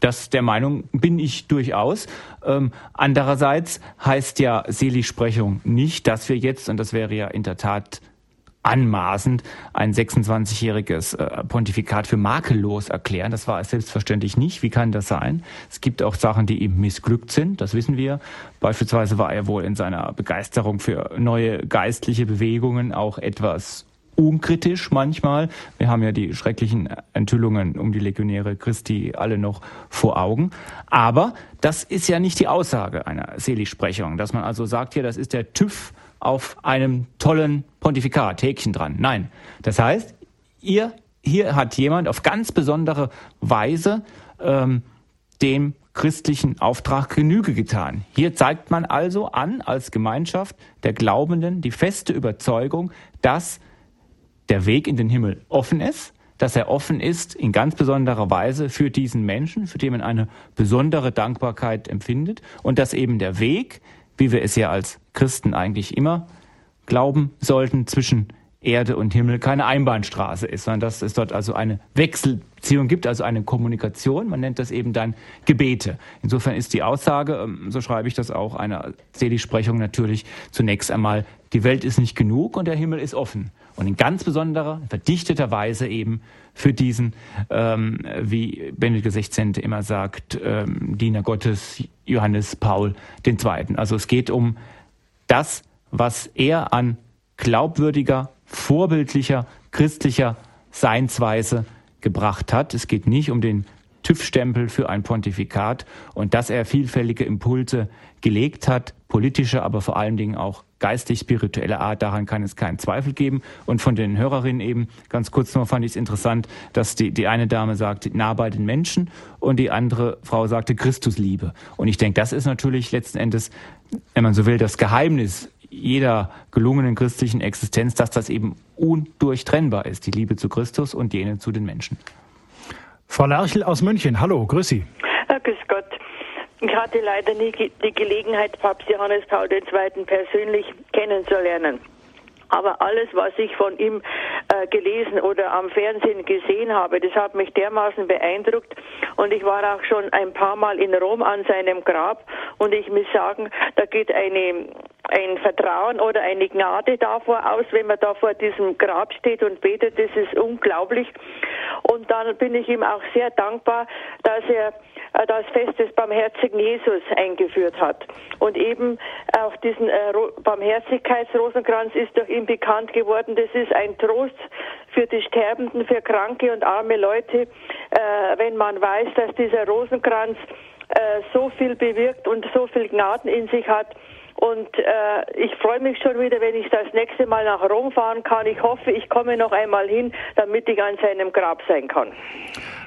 Das der Meinung bin ich durchaus. Ähm, andererseits heißt ja Seligsprechung nicht, dass wir jetzt, und das wäre ja in der Tat anmaßend, ein 26-jähriges äh, Pontifikat für makellos erklären. Das war es selbstverständlich nicht. Wie kann das sein? Es gibt auch Sachen, die ihm missglückt sind, das wissen wir. Beispielsweise war er wohl in seiner Begeisterung für neue geistliche Bewegungen auch etwas unkritisch manchmal. Wir haben ja die schrecklichen Enthüllungen um die Legionäre Christi alle noch vor Augen. Aber das ist ja nicht die Aussage einer Seligsprechung, dass man also sagt, hier, das ist der TÜV auf einem tollen Pontifikat, Häkchen dran. Nein. Das heißt, ihr, hier hat jemand auf ganz besondere Weise ähm, dem christlichen Auftrag Genüge getan. Hier zeigt man also an als Gemeinschaft der Glaubenden die feste Überzeugung, dass der Weg in den Himmel offen ist, dass er offen ist in ganz besonderer Weise für diesen Menschen, für den man eine besondere Dankbarkeit empfindet und dass eben der Weg, wie wir es ja als Christen eigentlich immer glauben sollten, zwischen Erde und Himmel keine Einbahnstraße ist, sondern dass es dort also eine Wechselbeziehung gibt, also eine Kommunikation. Man nennt das eben dann Gebete. Insofern ist die Aussage, ähm, so schreibe ich das auch, einer Seligsprechung natürlich zunächst einmal, die Welt ist nicht genug und der Himmel ist offen und in ganz besonderer, verdichteter Weise eben für diesen, ähm, wie Benedikt XVI. immer sagt, ähm, Diener Gottes Johannes Paul II. Also es geht um das, was er an glaubwürdiger, vorbildlicher, christlicher Seinsweise gebracht hat. Es geht nicht um den TÜV-Stempel für ein Pontifikat und dass er vielfältige Impulse gelegt hat, politische, aber vor allen Dingen auch geistig-spirituelle Art, daran kann es keinen Zweifel geben. Und von den Hörerinnen eben, ganz kurz noch fand ich es interessant, dass die, die eine Dame sagte, nah bei den Menschen und die andere Frau sagte Christusliebe. Und ich denke, das ist natürlich letzten Endes, wenn man so will, das Geheimnis jeder gelungenen christlichen Existenz, dass das eben undurchtrennbar ist, die Liebe zu Christus und jene zu den Menschen. Frau Lerchel aus München, hallo, grüß Sie. Ja, grüß Gott. Ich hatte leider nie die Gelegenheit, Papst Johannes Paul II. persönlich kennenzulernen. Aber alles, was ich von ihm äh, gelesen oder am Fernsehen gesehen habe, das hat mich dermaßen beeindruckt. Und ich war auch schon ein paar Mal in Rom an seinem Grab. Und ich muss sagen, da geht eine, ein Vertrauen oder eine Gnade davor aus, wenn man da vor diesem Grab steht und betet. Das ist unglaublich. Und dann bin ich ihm auch sehr dankbar, dass er das Fest des barmherzigen Jesus eingeführt hat. Und eben auch diesen äh, Barmherzigkeitsrosenkranz ist durch ihn bekannt geworden. Das ist ein Trost für die Sterbenden, für kranke und arme Leute, äh, wenn man weiß, dass dieser Rosenkranz so viel bewirkt und so viel Gnaden in sich hat. Und äh, ich freue mich schon wieder, wenn ich das nächste Mal nach Rom fahren kann. Ich hoffe, ich komme noch einmal hin, damit ich an seinem Grab sein kann.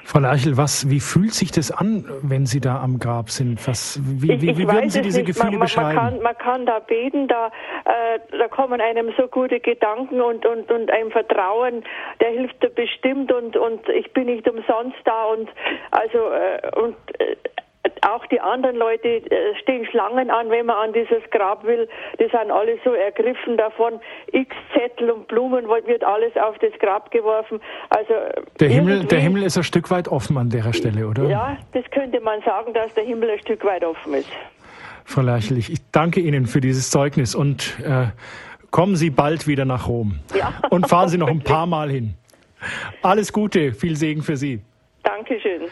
Frau Lerchel, was, wie fühlt sich das an, wenn Sie da am Grab sind? Was, wie, ich, wie, wie würden Sie diese nicht. Gefühle man, man, beschreiben? Man kann, man kann da beten, da, äh, da kommen einem so gute Gedanken und, und, und ein Vertrauen, der hilft da bestimmt und, und ich bin nicht umsonst da und also äh, und äh, auch die anderen Leute äh, stehen Schlangen an, wenn man an dieses Grab will. Die sind alle so ergriffen davon. X Zettel und Blumen wird alles auf das Grab geworfen. Also der Himmel, der Himmel ist ein Stück weit offen an der Stelle, oder? Ja, das könnte man sagen, dass der Himmel ein Stück weit offen ist. Frau Lerchel, ich danke Ihnen für dieses Zeugnis und äh, kommen Sie bald wieder nach Rom ja, und fahren Sie noch ein paar Mal hin. Alles Gute, viel Segen für Sie. Dankeschön.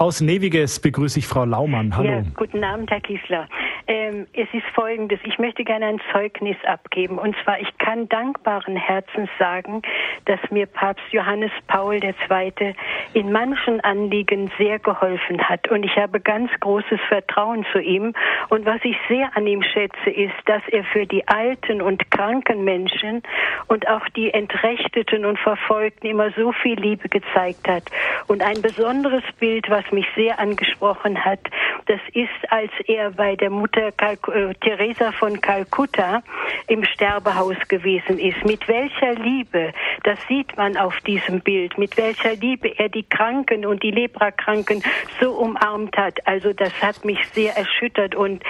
Aus Neviges begrüße ich Frau Laumann. Hallo. Ja, guten Abend, Herr Kiesler. Ähm, es ist Folgendes. Ich möchte gerne ein Zeugnis abgeben. Und zwar, ich kann dankbaren Herzens sagen, dass mir Papst Johannes Paul II. in manchen Anliegen sehr geholfen hat. Und ich habe ganz großes Vertrauen zu ihm. Und was ich sehr an ihm schätze, ist, dass er für die alten und kranken Menschen und auch die Entrechteten und Verfolgten immer so viel Liebe gezeigt hat. Und ein besonderes Bild, was mich sehr angesprochen hat, das ist, als er bei der Mutter Kalk äh, Teresa von Kalkutta im Sterbehaus gewesen ist. Mit welcher Liebe, das sieht man auf diesem Bild, mit welcher Liebe er die Kranken und die Leprakranken so umarmt hat. Also das hat mich sehr erschüttert und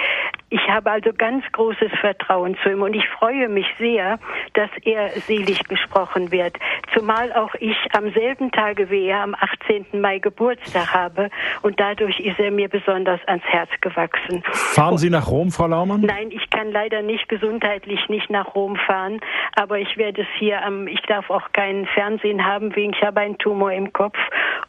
ich habe also ganz großes Vertrauen zu ihm und ich freue mich sehr, dass er selig gesprochen wird. Zumal auch ich am selben Tage wie er am 18. Mai Geburtstag habe und dadurch ist er mir besonders ans Herz gewachsen. Fahren Sie nach Rom, Frau Laumann? Nein, ich kann leider nicht gesundheitlich nicht nach Rom fahren, aber ich werde es hier am, ich darf auch keinen Fernsehen haben, wegen ich habe einen Tumor im Kopf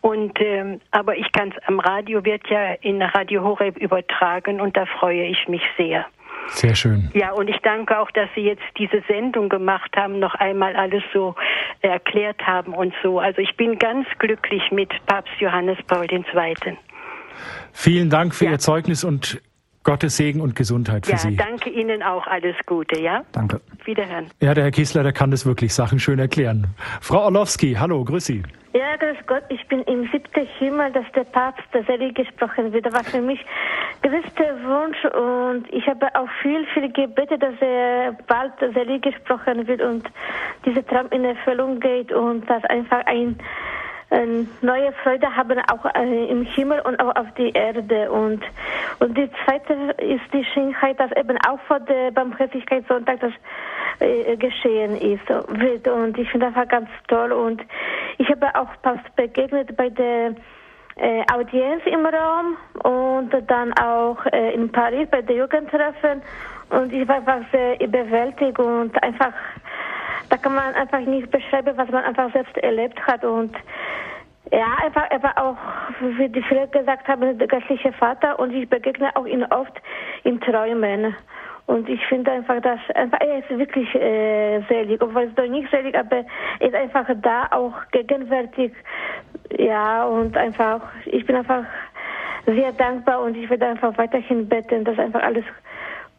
und ähm, aber ich kann es am Radio wird ja in Radio Horeb übertragen und da freue ich mich sehr. Sehr schön. Ja, und ich danke auch, dass Sie jetzt diese Sendung gemacht haben, noch einmal alles so erklärt haben und so. Also ich bin ganz glücklich mit Papst Johannes Paul II. Vielen Dank für ja. Ihr Zeugnis und Gottes Segen und Gesundheit für ja, Sie. Ja, danke Ihnen auch. Alles Gute, ja? Danke. Wiederhören. Ja, der Herr Kissler, der kann das wirklich Sachen schön erklären. Frau Orlowski, hallo, grüß Sie. Ja, grüß Gott, ich bin im siebten Himmel, dass der Papst der selig gesprochen wird. Das war für mich größter Wunsch und ich habe auch viel, viel gebetet, dass er bald selig gesprochen wird und dieser Traum in Erfüllung geht und dass einfach ein neue Freude haben auch äh, im Himmel und auch auf die Erde. Und, und die zweite ist die Schönheit, dass eben auch vor der Barmherzigkeitssonntag das äh, geschehen ist, wird. Und ich finde das ganz toll. Und ich habe auch fast begegnet bei der äh, Audienz im Raum und dann auch äh, in Paris bei der Jugendtreffen. Und ich war einfach sehr überwältigt und einfach da kann man einfach nicht beschreiben, was man einfach selbst erlebt hat. Und ja, einfach, einfach auch, wie die viele gesagt haben, der geistliche Vater. Und ich begegne auch ihn oft in Träumen. Und ich finde einfach, dass einfach, er ist wirklich äh, selig, obwohl es doch nicht selig, aber er ist einfach da, auch gegenwärtig. Ja, und einfach, ich bin einfach sehr dankbar. Und ich werde einfach weiterhin beten, dass einfach alles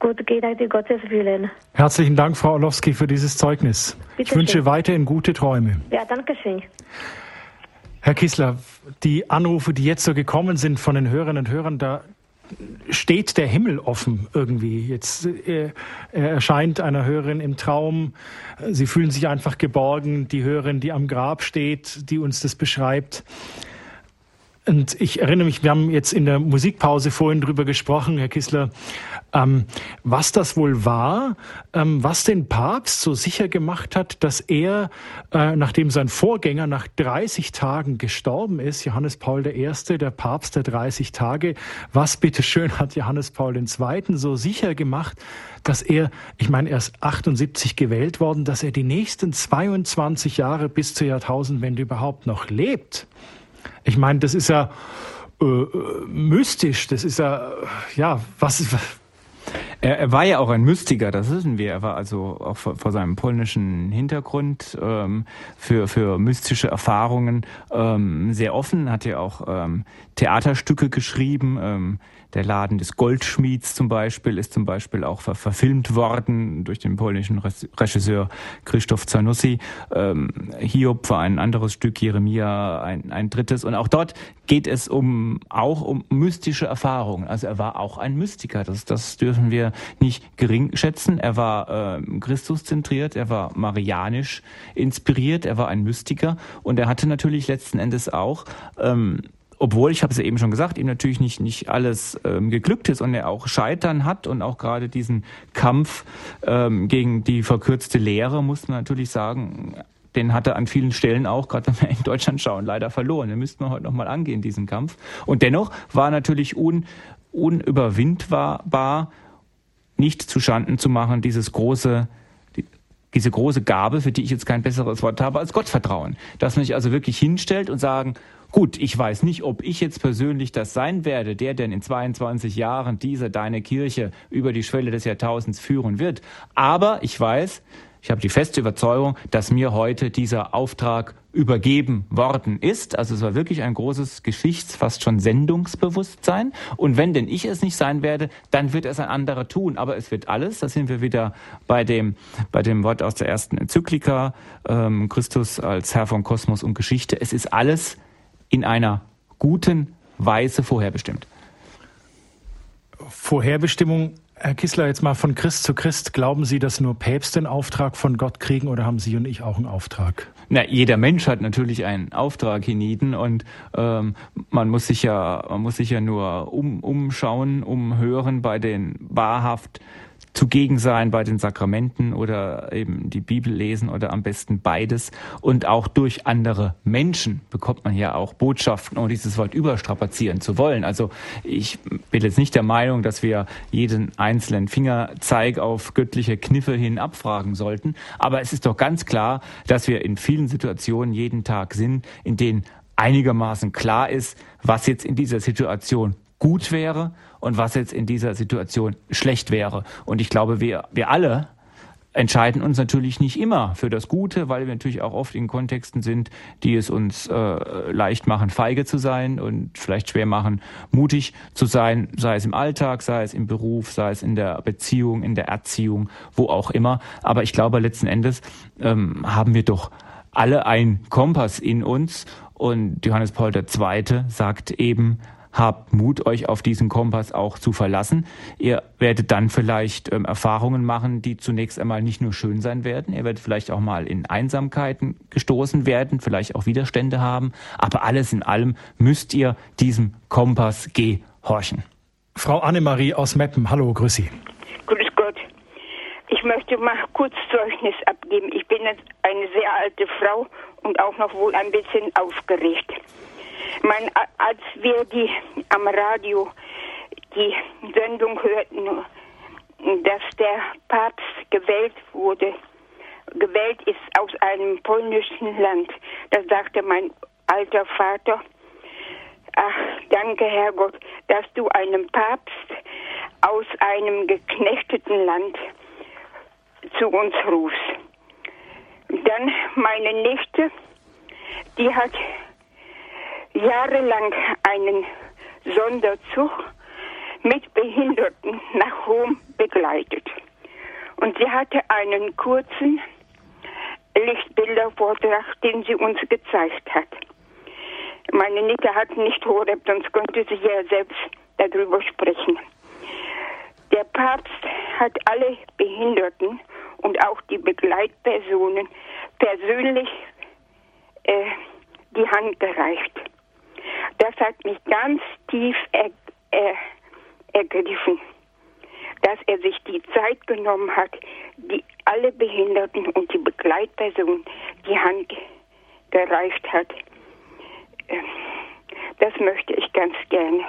gut geht, nach Gottes Willen. Herzlichen Dank, Frau Orlowski, für dieses Zeugnis. Bitte ich wünsche schön. weiterhin gute Träume. Ja, danke schön. Herr Kissler, die Anrufe, die jetzt so gekommen sind von den Hörerinnen und Hörern, da steht der Himmel offen irgendwie. Jetzt äh, er erscheint einer Hörerin im Traum. Sie fühlen sich einfach geborgen. Die Hörerin, die am Grab steht, die uns das beschreibt. Und ich erinnere mich, wir haben jetzt in der Musikpause vorhin drüber gesprochen, Herr Kissler, ähm, was das wohl war, ähm, was den Papst so sicher gemacht hat, dass er, äh, nachdem sein Vorgänger nach 30 Tagen gestorben ist, Johannes Paul I., der Papst der 30 Tage, was bitteschön hat Johannes Paul II. so sicher gemacht, dass er, ich meine, er ist 78 gewählt worden, dass er die nächsten 22 Jahre bis zur Jahrtausendwende überhaupt noch lebt. Ich meine, das ist ja äh, mystisch, das ist ja, ja, was, Er, er, war ja auch ein Mystiker, das wissen wir. Er war also auch vor, vor seinem polnischen Hintergrund ähm, für, für mystische Erfahrungen ähm, sehr offen, hat ja auch ähm, Theaterstücke geschrieben. Der Laden des Goldschmieds zum Beispiel ist zum Beispiel auch ver verfilmt worden durch den polnischen Regisseur Krzysztof Zanussi. Ähm, Hiob war ein anderes Stück, Jeremia ein, ein drittes. Und auch dort geht es um auch um mystische Erfahrungen. Also er war auch ein Mystiker. Das, das dürfen wir nicht gering schätzen. Er war äh, Christuszentriert, er war marianisch inspiriert, er war ein Mystiker und er hatte natürlich letzten Endes auch ähm, obwohl, ich habe es ja eben schon gesagt, ihm natürlich nicht, nicht alles ähm, geglückt ist und er auch Scheitern hat und auch gerade diesen Kampf ähm, gegen die verkürzte Lehre, muss man natürlich sagen, den hat er an vielen Stellen auch, gerade wenn wir in Deutschland schauen, leider verloren. Den müssten wir heute nochmal angehen, diesen Kampf. Und dennoch war natürlich un, unüberwindbar, nicht zu Schanden zu machen, dieses große diese große Gabe, für die ich jetzt kein besseres Wort habe, als Gottvertrauen. Dass man sich also wirklich hinstellt und sagen, Gut, ich weiß nicht, ob ich jetzt persönlich das sein werde, der denn in 22 Jahren diese deine Kirche über die Schwelle des Jahrtausends führen wird. Aber ich weiß, ich habe die feste Überzeugung, dass mir heute dieser Auftrag übergeben worden ist. Also es war wirklich ein großes Geschichts-, fast schon Sendungsbewusstsein. Und wenn denn ich es nicht sein werde, dann wird es ein anderer tun. Aber es wird alles, da sind wir wieder bei dem, bei dem Wort aus der ersten Enzyklika, ähm, Christus als Herr von Kosmos und Geschichte. Es ist alles in einer guten Weise vorherbestimmt. Vorherbestimmung, Herr Kissler, jetzt mal von Christ zu Christ. Glauben Sie, dass nur Päpste einen Auftrag von Gott kriegen oder haben Sie und ich auch einen Auftrag? Na, jeder Mensch hat natürlich einen Auftrag hienieden und ähm, man muss sich ja, man muss sich ja nur um, umschauen, umhören bei den wahrhaft zugegen sein bei den Sakramenten oder eben die Bibel lesen oder am besten beides. Und auch durch andere Menschen bekommt man ja auch Botschaften, ohne dieses Wort überstrapazieren zu wollen. Also ich bin jetzt nicht der Meinung, dass wir jeden einzelnen Fingerzeig auf göttliche Kniffe hin abfragen sollten. Aber es ist doch ganz klar, dass wir in vielen Situationen jeden Tag sind, in denen einigermaßen klar ist, was jetzt in dieser Situation gut wäre und was jetzt in dieser Situation schlecht wäre. Und ich glaube, wir, wir alle entscheiden uns natürlich nicht immer für das Gute, weil wir natürlich auch oft in Kontexten sind, die es uns äh, leicht machen, feige zu sein und vielleicht schwer machen, mutig zu sein, sei es im Alltag, sei es im Beruf, sei es in der Beziehung, in der Erziehung, wo auch immer. Aber ich glaube, letzten Endes ähm, haben wir doch alle einen Kompass in uns und Johannes Paul II. sagt eben, habt Mut, euch auf diesen Kompass auch zu verlassen. Ihr werdet dann vielleicht ähm, Erfahrungen machen, die zunächst einmal nicht nur schön sein werden. Ihr werdet vielleicht auch mal in Einsamkeiten gestoßen werden, vielleicht auch Widerstände haben. Aber alles in allem müsst ihr diesem Kompass gehorchen. Frau Annemarie aus Meppen, hallo, grüß Sie. Grüß Gott. Ich möchte mal kurz Zeugnis abgeben. Ich bin eine sehr alte Frau und auch noch wohl ein bisschen aufgeregt. Mein, als wir die am Radio die Sendung hörten, dass der Papst gewählt wurde, gewählt ist aus einem polnischen Land, da sagte mein alter Vater, ach, danke Herrgott, dass du einen Papst aus einem geknechteten Land zu uns rufst. Dann meine Nichte, die hat jahrelang einen Sonderzug mit Behinderten nach Rom begleitet. Und sie hatte einen kurzen Lichtbildervortrag, den sie uns gezeigt hat. Meine Nichte hat nicht Horeb, sonst könnte sie ja selbst darüber sprechen. Der Papst hat alle Behinderten und auch die Begleitpersonen persönlich äh, die Hand gereicht. Das hat mich ganz tief er, er, ergriffen, dass er sich die Zeit genommen hat, die alle Behinderten und die Begleitpersonen die Hand gereicht hat. Ähm, das möchte ich ganz gerne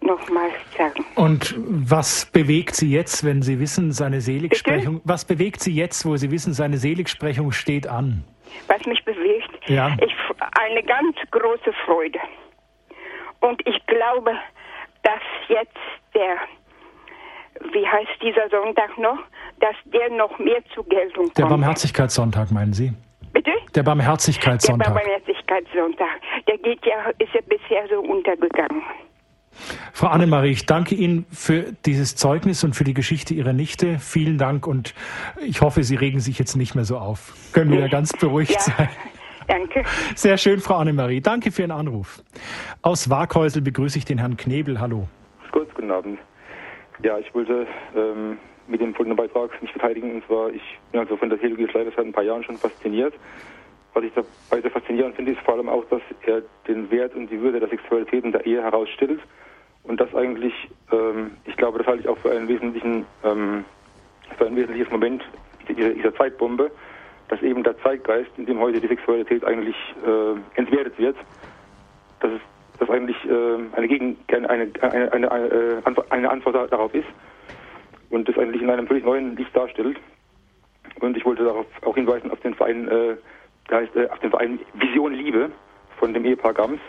nochmal sagen. Und was bewegt Sie jetzt, wenn Sie wissen, seine Seligsprechung, Bitte? was bewegt Sie jetzt, wo Sie wissen, seine Seligsprechung steht an? Was mich bewegt? Ja. Ich, eine ganz große Freude. Und ich glaube, dass jetzt der wie heißt dieser Sonntag noch, dass der noch mehr zur Geltung kommt. Der Barmherzigkeitssonntag, meinen Sie? Bitte? Der Barmherzigkeitssonntag. Der Barmherzigkeitssonntag. Der geht ja, ist ja bisher so untergegangen. Frau Annemarie, ich danke Ihnen für dieses Zeugnis und für die Geschichte Ihrer Nichte. Vielen Dank und ich hoffe, Sie regen sich jetzt nicht mehr so auf. Können wir ja ganz beruhigt ja, sein. Danke. Sehr schön, Frau Annemarie. Danke für Ihren Anruf. Aus Waghäusel begrüße ich den Herrn Knebel. Hallo. Gut, guten Abend. Ja, ich wollte ähm, mit dem folgenden Beitrag mich verteidigen. Und zwar, ich bin also von der Theologie des Leibes seit ein paar Jahren schon fasziniert. Was ich dabei sehr faszinierend finde, ist vor allem auch, dass er den Wert und die Würde der Sexualität in der Ehe herausstellt und das eigentlich, ähm, ich glaube, das halte ich auch für einen wesentlichen, ähm, für ein wesentliches Moment dieser, dieser, Zeitbombe, dass eben der Zeitgeist, in dem heute die Sexualität eigentlich äh, entwertet wird, dass es dass eigentlich äh, eine, Gegen eine, eine, eine, eine, äh, eine Antwort darauf ist und das eigentlich in einem völlig neuen Licht darstellt. Und ich wollte darauf auch hinweisen auf den Verein, äh, der heißt, äh, auf den Verein Vision Liebe von dem Ehepaar Gams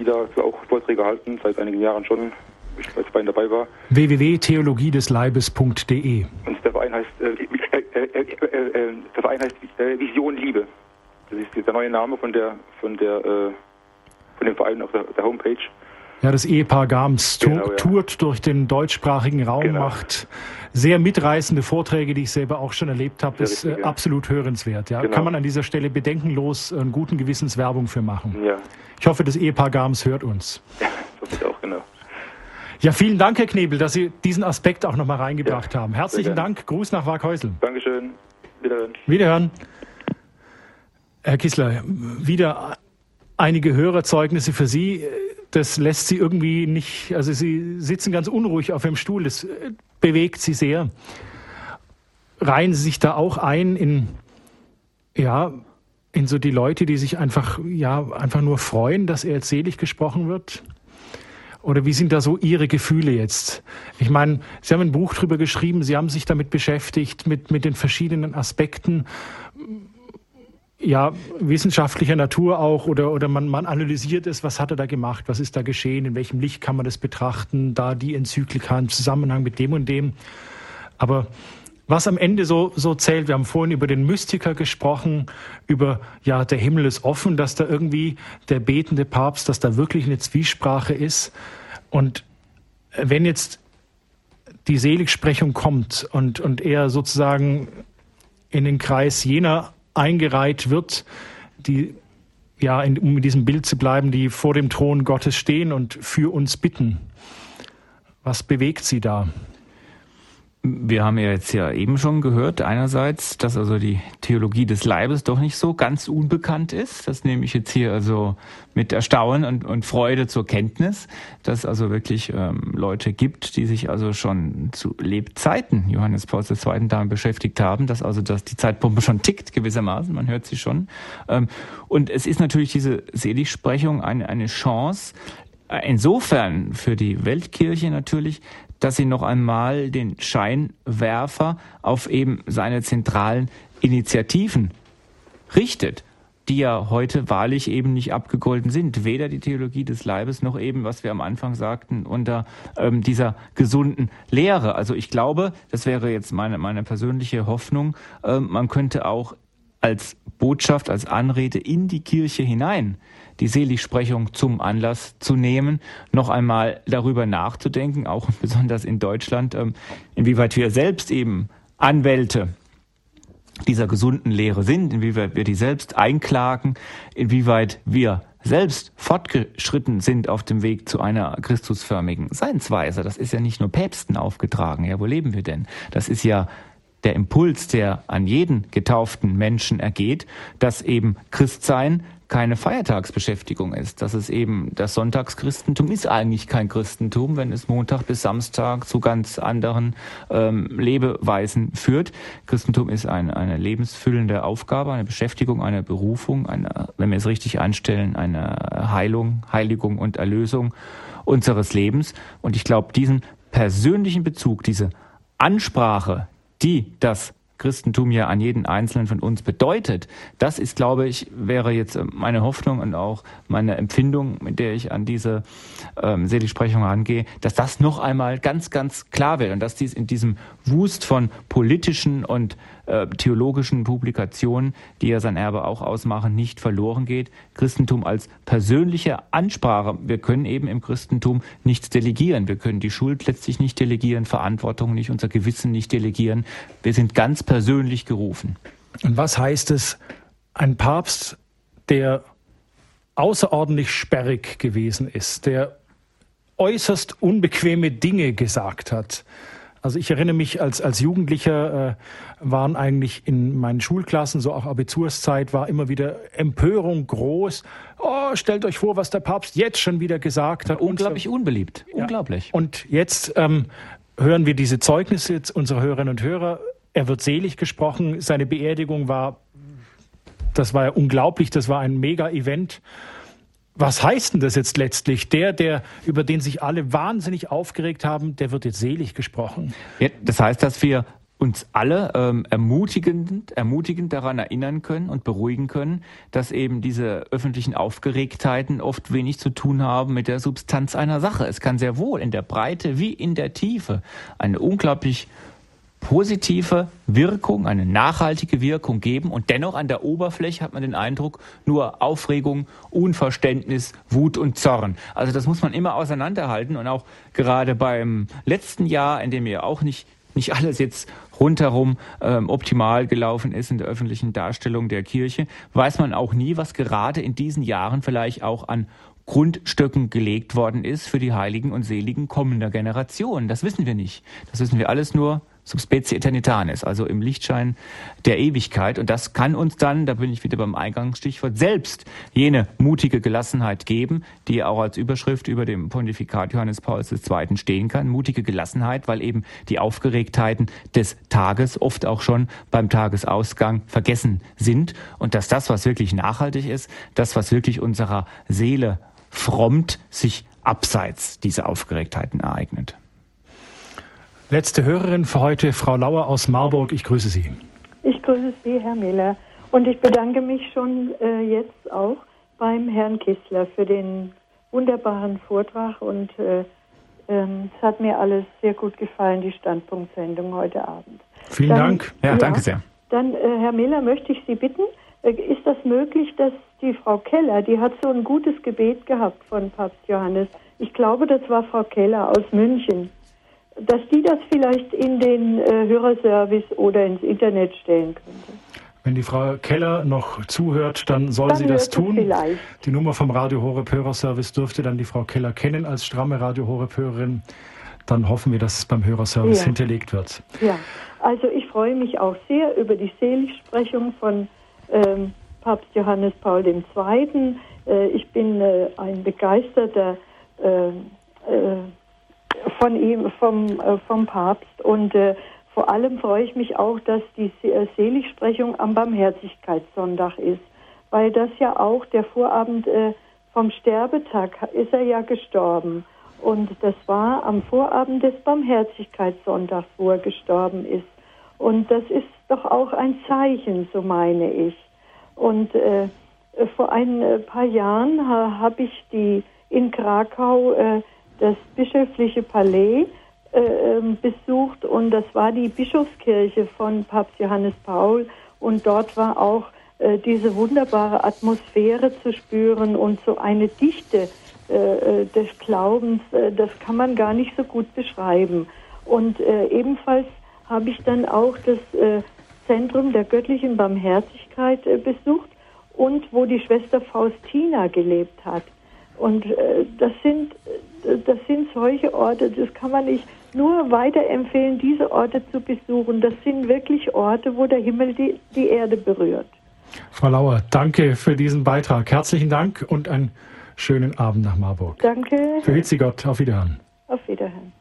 die dazu auch Vorträge halten, seit einigen Jahren schon, ich als bei dabei war. www.theologiedesleibes.de Und der Verein heißt, äh, der Verein heißt Vision Liebe. Das ist der neue Name von der von der von dem Verein auf der, der Homepage. Ja, das Ehepaar Gams genau, ja. tourt durch den deutschsprachigen Raum, genau. macht sehr mitreißende Vorträge, die ich selber auch schon erlebt habe. Ist richtig, äh, ja. absolut hörenswert. Ja. Genau. Kann man an dieser Stelle bedenkenlos einen guten Gewissens Werbung für machen. Ja. Ich hoffe, das Ehepaar Gams hört uns. Ja, das ich auch, genau. Ja, vielen Dank, Herr Knebel, dass Sie diesen Aspekt auch nochmal reingebracht ja, haben. Herzlichen Dank. Gruß nach Waghäusel. Dankeschön. Wiederhören. Wiederhören. Herr Kissler, wieder einige Hörerzeugnisse für Sie das lässt sie irgendwie nicht, also sie sitzen ganz unruhig auf dem Stuhl, das bewegt sie sehr. Reihen sie sich da auch ein in, ja, in so die Leute, die sich einfach, ja, einfach nur freuen, dass er jetzt selig gesprochen wird? Oder wie sind da so Ihre Gefühle jetzt? Ich meine, Sie haben ein Buch drüber geschrieben, Sie haben sich damit beschäftigt, mit, mit den verschiedenen Aspekten. Ja, wissenschaftlicher Natur auch oder, oder man, man analysiert es, was hat er da gemacht, was ist da geschehen, in welchem Licht kann man das betrachten, da die Enzyklika im Zusammenhang mit dem und dem. Aber was am Ende so, so zählt, wir haben vorhin über den Mystiker gesprochen, über, ja, der Himmel ist offen, dass da irgendwie der betende Papst, dass da wirklich eine Zwiesprache ist. Und wenn jetzt die Seligsprechung kommt und, und er sozusagen in den Kreis jener eingereiht wird, die ja, in, um in diesem Bild zu bleiben, die vor dem Thron Gottes stehen und für uns bitten. Was bewegt sie da? Wir haben ja jetzt ja eben schon gehört, einerseits, dass also die Theologie des Leibes doch nicht so ganz unbekannt ist. Das nehme ich jetzt hier also mit Erstaunen und, und Freude zur Kenntnis, dass also wirklich ähm, Leute gibt, die sich also schon zu Lebzeiten Johannes Paul II. damit beschäftigt haben, dass also dass die Zeitpumpe schon tickt gewissermaßen, man hört sie schon. Ähm, und es ist natürlich diese Seligsprechung eine, eine Chance, insofern für die Weltkirche natürlich, dass sie noch einmal den Scheinwerfer auf eben seine zentralen Initiativen richtet, die ja heute wahrlich eben nicht abgegolten sind. Weder die Theologie des Leibes noch eben, was wir am Anfang sagten, unter ähm, dieser gesunden Lehre. Also ich glaube, das wäre jetzt meine, meine persönliche Hoffnung, äh, man könnte auch als Botschaft, als Anrede in die Kirche hinein die Seligsprechung zum Anlass zu nehmen, noch einmal darüber nachzudenken, auch besonders in Deutschland, ähm, inwieweit wir selbst eben Anwälte dieser gesunden Lehre sind, inwieweit wir die selbst einklagen, inwieweit wir selbst fortgeschritten sind auf dem Weg zu einer christusförmigen Seinsweise. Das ist ja nicht nur Päpsten aufgetragen. Ja, wo leben wir denn? Das ist ja der Impuls, der an jeden getauften Menschen ergeht, dass eben Christsein keine Feiertagsbeschäftigung ist. Dass es eben das Sonntagschristentum ist eigentlich kein Christentum, wenn es Montag bis Samstag zu ganz anderen ähm, Lebeweisen führt. Christentum ist ein, eine lebensfüllende Aufgabe, eine Beschäftigung, eine Berufung, eine, wenn wir es richtig anstellen, eine Heilung, Heiligung und Erlösung unseres Lebens. Und ich glaube, diesen persönlichen Bezug, diese Ansprache, die das Christentum ja an jeden Einzelnen von uns bedeutet, das ist, glaube ich, wäre jetzt meine Hoffnung und auch meine Empfindung, mit der ich an diese ähm, Seligsprechung angehe, dass das noch einmal ganz, ganz klar wird und dass dies in diesem Wust von politischen und äh, theologischen Publikationen, die ja sein Erbe auch ausmachen, nicht verloren geht. Christentum als persönliche Ansprache. Wir können eben im Christentum nichts delegieren. Wir können die Schuld letztlich nicht delegieren, Verantwortung nicht, unser Gewissen nicht delegieren. Wir sind ganz persönlich gerufen. Und was heißt es, ein Papst, der außerordentlich sperrig gewesen ist, der äußerst unbequeme Dinge gesagt hat, also ich erinnere mich, als, als Jugendlicher äh, waren eigentlich in meinen Schulklassen, so auch Abiturszeit, war immer wieder Empörung groß. Oh, stellt euch vor, was der Papst jetzt schon wieder gesagt hat. Unglaublich und, unbeliebt. Ja. Unglaublich. Und jetzt ähm, hören wir diese Zeugnisse jetzt unserer Hörerinnen und Hörer. Er wird selig gesprochen. Seine Beerdigung war, das war ja unglaublich, das war ein Mega-Event. Was heißt denn das jetzt letztlich? Der, der, über den sich alle wahnsinnig aufgeregt haben, der wird jetzt selig gesprochen. Ja, das heißt, dass wir uns alle ähm, ermutigend, ermutigend daran erinnern können und beruhigen können, dass eben diese öffentlichen Aufgeregtheiten oft wenig zu tun haben mit der Substanz einer Sache. Es kann sehr wohl in der Breite wie in der Tiefe eine unglaublich positive Wirkung, eine nachhaltige Wirkung geben und dennoch an der Oberfläche hat man den Eindruck, nur Aufregung, Unverständnis, Wut und Zorn. Also das muss man immer auseinanderhalten und auch gerade beim letzten Jahr, in dem ja auch nicht nicht alles jetzt rundherum ähm, optimal gelaufen ist in der öffentlichen Darstellung der Kirche, weiß man auch nie, was gerade in diesen Jahren vielleicht auch an Grundstöcken gelegt worden ist für die Heiligen und Seligen kommender Generationen. Das wissen wir nicht. Das wissen wir alles nur Subspecie Eternitanis, also im Lichtschein der Ewigkeit. Und das kann uns dann, da bin ich wieder beim Eingangsstichwort, selbst jene mutige Gelassenheit geben, die auch als Überschrift über dem Pontifikat Johannes Pauls II. stehen kann. Mutige Gelassenheit, weil eben die Aufgeregtheiten des Tages oft auch schon beim Tagesausgang vergessen sind. Und dass das, was wirklich nachhaltig ist, das, was wirklich unserer Seele frommt, sich abseits dieser Aufgeregtheiten ereignet. Letzte Hörerin für heute, Frau Lauer aus Marburg. Ich grüße Sie. Ich grüße Sie, Herr Miller. Und ich bedanke mich schon äh, jetzt auch beim Herrn Kissler für den wunderbaren Vortrag. Und äh, ähm, es hat mir alles sehr gut gefallen, die Standpunktsendung heute Abend. Vielen dann, Dank. Ja, ja, danke sehr. Dann, äh, Herr Miller, möchte ich Sie bitten, äh, ist das möglich, dass die Frau Keller, die hat so ein gutes Gebet gehabt von Papst Johannes. Ich glaube, das war Frau Keller aus München dass die das vielleicht in den äh, Hörerservice oder ins Internet stellen könnte. Wenn die Frau Keller noch zuhört, dann soll dann sie das tun. Vielleicht. Die Nummer vom Radio Horeb Hörerservice dürfte dann die Frau Keller kennen als stramme Radio Horeb Hörerin. Dann hoffen wir, dass es beim Hörerservice ja. hinterlegt wird. Ja, also ich freue mich auch sehr über die Seligsprechung von ähm, Papst Johannes Paul II. Äh, ich bin äh, ein begeisterter äh, äh von ihm, vom, äh, vom Papst. Und äh, vor allem freue ich mich auch, dass die äh, Seligsprechung am Barmherzigkeitssonntag ist, weil das ja auch der Vorabend äh, vom Sterbetag ist er ja gestorben. Und das war am Vorabend des Barmherzigkeitssonntags, wo er gestorben ist. Und das ist doch auch ein Zeichen, so meine ich. Und äh, vor ein äh, paar Jahren ha, habe ich die in Krakau äh, das bischöfliche Palais äh, ähm, besucht und das war die Bischofskirche von Papst Johannes Paul und dort war auch äh, diese wunderbare Atmosphäre zu spüren und so eine Dichte äh, äh des Glaubens, äh, das kann man gar nicht so gut beschreiben. Und äh, ebenfalls habe ich dann auch das Zentrum der göttlichen Barmherzigkeit besucht und wo die Schwester Faustina gelebt hat. Und das sind das sind solche Orte, das kann man nicht nur weiterempfehlen, diese Orte zu besuchen. Das sind wirklich Orte, wo der Himmel die, die Erde berührt. Frau Lauer, danke für diesen Beitrag. Herzlichen Dank und einen schönen Abend nach Marburg. Danke. Verhüt Gott. Auf Wiederhören. Auf Wiederhören.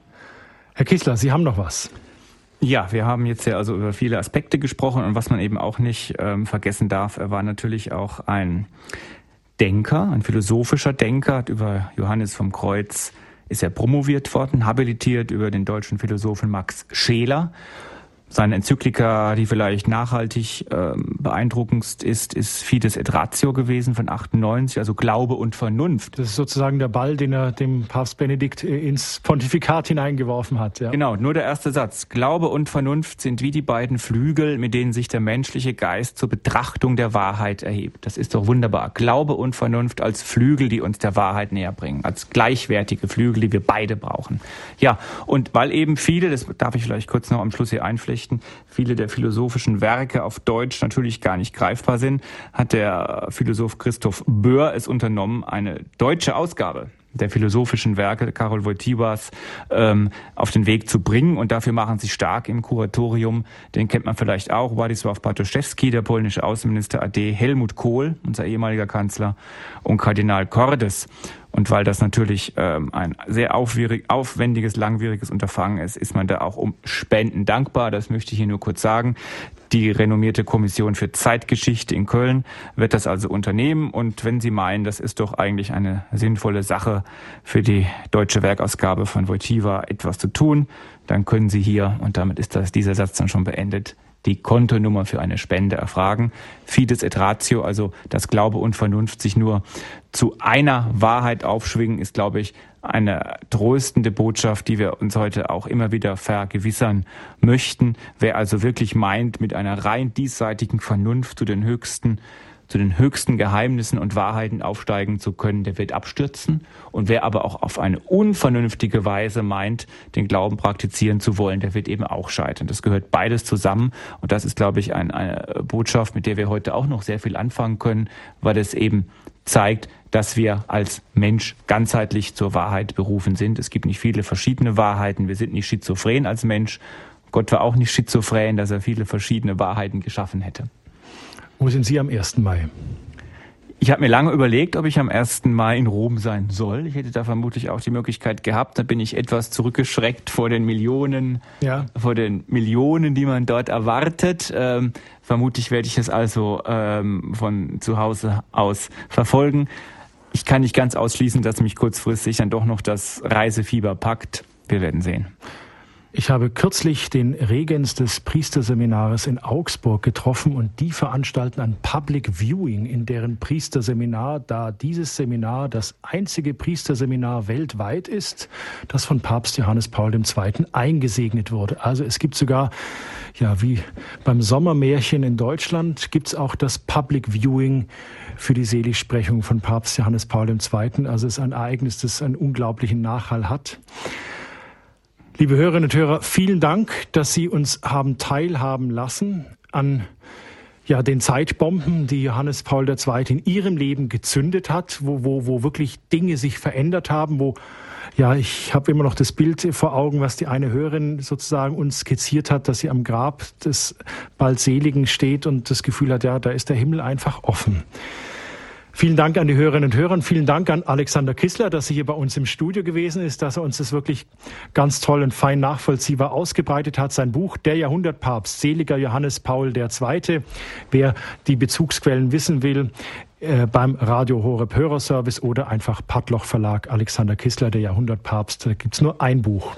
Herr Kissler, Sie haben noch was. Ja, wir haben jetzt ja also über viele Aspekte gesprochen und was man eben auch nicht ähm, vergessen darf, er war natürlich auch ein Denker, ein philosophischer Denker, hat über Johannes vom Kreuz ist er promoviert worden, habilitiert über den deutschen Philosophen Max Scheler. Seine Enzyklika, die vielleicht nachhaltig ähm, beeindruckendst ist, ist Fides et Ratio gewesen von 98, also Glaube und Vernunft. Das ist sozusagen der Ball, den er dem Papst Benedikt äh, ins Pontifikat hineingeworfen hat. Ja. Genau, nur der erste Satz. Glaube und Vernunft sind wie die beiden Flügel, mit denen sich der menschliche Geist zur Betrachtung der Wahrheit erhebt. Das ist doch wunderbar. Glaube und Vernunft als Flügel, die uns der Wahrheit näher bringen, als gleichwertige Flügel, die wir beide brauchen. Ja, und weil eben viele, das darf ich vielleicht kurz noch am Schluss hier einflechten, Nachrichten viele der philosophischen Werke auf Deutsch natürlich gar nicht greifbar sind, hat der Philosoph Christoph Böhr es unternommen, eine deutsche Ausgabe der philosophischen Werke Karol Wojtyłas ähm, auf den Weg zu bringen. Und dafür machen sie stark im Kuratorium. Den kennt man vielleicht auch. Władysław Bartoszewski, der polnische Außenminister AD, Helmut Kohl, unser ehemaliger Kanzler, und Kardinal Cordes. Und weil das natürlich ähm, ein sehr aufwendiges, langwieriges Unterfangen ist, ist man da auch um Spenden dankbar. Das möchte ich hier nur kurz sagen. Die renommierte Kommission für Zeitgeschichte in Köln wird das also unternehmen. Und wenn Sie meinen, das ist doch eigentlich eine sinnvolle Sache für die deutsche Werkausgabe von Wojtyła etwas zu tun, dann können Sie hier, und damit ist das, dieser Satz dann schon beendet, die Kontonummer für eine Spende erfragen. Fides et ratio, also das Glaube und Vernunft sich nur zu einer Wahrheit aufschwingen, ist, glaube ich, eine tröstende Botschaft, die wir uns heute auch immer wieder vergewissern möchten. Wer also wirklich meint, mit einer rein diesseitigen Vernunft zu den höchsten zu den höchsten Geheimnissen und Wahrheiten aufsteigen zu können, der wird abstürzen. Und wer aber auch auf eine unvernünftige Weise meint, den Glauben praktizieren zu wollen, der wird eben auch scheitern. Das gehört beides zusammen. Und das ist, glaube ich, ein, eine Botschaft, mit der wir heute auch noch sehr viel anfangen können, weil es eben zeigt, dass wir als Mensch ganzheitlich zur Wahrheit berufen sind. Es gibt nicht viele verschiedene Wahrheiten. Wir sind nicht schizophren als Mensch. Gott war auch nicht schizophren, dass er viele verschiedene Wahrheiten geschaffen hätte. Wo sind Sie am 1. Mai? Ich habe mir lange überlegt, ob ich am 1. Mai in Rom sein soll. Ich hätte da vermutlich auch die Möglichkeit gehabt. Da bin ich etwas zurückgeschreckt vor den Millionen, ja. vor den Millionen, die man dort erwartet. Ähm, vermutlich werde ich es also ähm, von zu Hause aus verfolgen. Ich kann nicht ganz ausschließen, dass mich kurzfristig dann doch noch das Reisefieber packt. Wir werden sehen. Ich habe kürzlich den Regens des Priesterseminares in Augsburg getroffen und die veranstalten ein Public Viewing in deren Priesterseminar, da dieses Seminar das einzige Priesterseminar weltweit ist, das von Papst Johannes Paul II. eingesegnet wurde. Also es gibt sogar, ja, wie beim Sommermärchen in Deutschland, gibt es auch das Public Viewing für die Seligsprechung von Papst Johannes Paul II. Also es ist ein Ereignis, das einen unglaublichen Nachhall hat. Liebe Hörerinnen und Hörer, vielen Dank, dass Sie uns haben teilhaben lassen an ja, den Zeitbomben, die Johannes Paul II. in ihrem Leben gezündet hat, wo, wo, wo wirklich Dinge sich verändert haben, wo ja, ich habe immer noch das Bild vor Augen, was die eine Hörerin sozusagen uns skizziert hat, dass sie am Grab des bald Seligen steht und das Gefühl hat, ja, da ist der Himmel einfach offen. Vielen Dank an die Hörerinnen und Hörer vielen Dank an Alexander Kissler, dass er hier bei uns im Studio gewesen ist, dass er uns das wirklich ganz toll und fein nachvollziehbar ausgebreitet hat. Sein Buch Der Jahrhundertpapst, seliger Johannes Paul II. Wer die Bezugsquellen wissen will, äh, beim Radio Horeb Hörerservice oder einfach Padloch Verlag Alexander Kissler, der Jahrhundertpapst. Da gibt's nur ein Buch.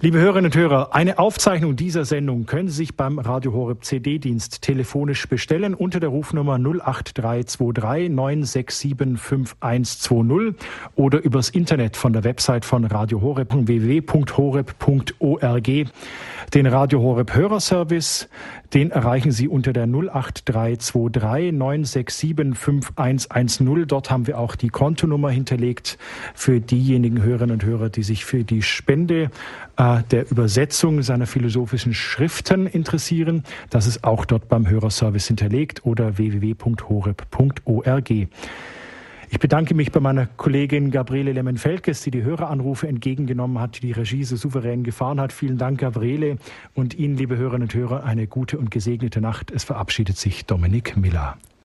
Liebe Hörerinnen und Hörer, eine Aufzeichnung dieser Sendung können Sie sich beim Radio Horeb CD-Dienst telefonisch bestellen unter der Rufnummer 08323 967 5120 oder übers Internet von der Website von Radio Horeb www.horeb.org. Den Radio Horeb Hörerservice, den erreichen Sie unter der 08323 967 5110. Dort haben wir auch die Kontonummer hinterlegt für diejenigen Hörerinnen und Hörer, die sich für die Spende äh, der Übersetzung seiner philosophischen Schriften interessieren. Das ist auch dort beim Hörerservice hinterlegt oder www.horeb.org. Ich bedanke mich bei meiner Kollegin Gabriele Lemmenfelkes, die die Höreranrufe entgegengenommen hat, die die Regie so souverän gefahren hat. Vielen Dank, Gabriele. Und Ihnen, liebe Hörerinnen und Hörer, eine gute und gesegnete Nacht. Es verabschiedet sich Dominik Miller.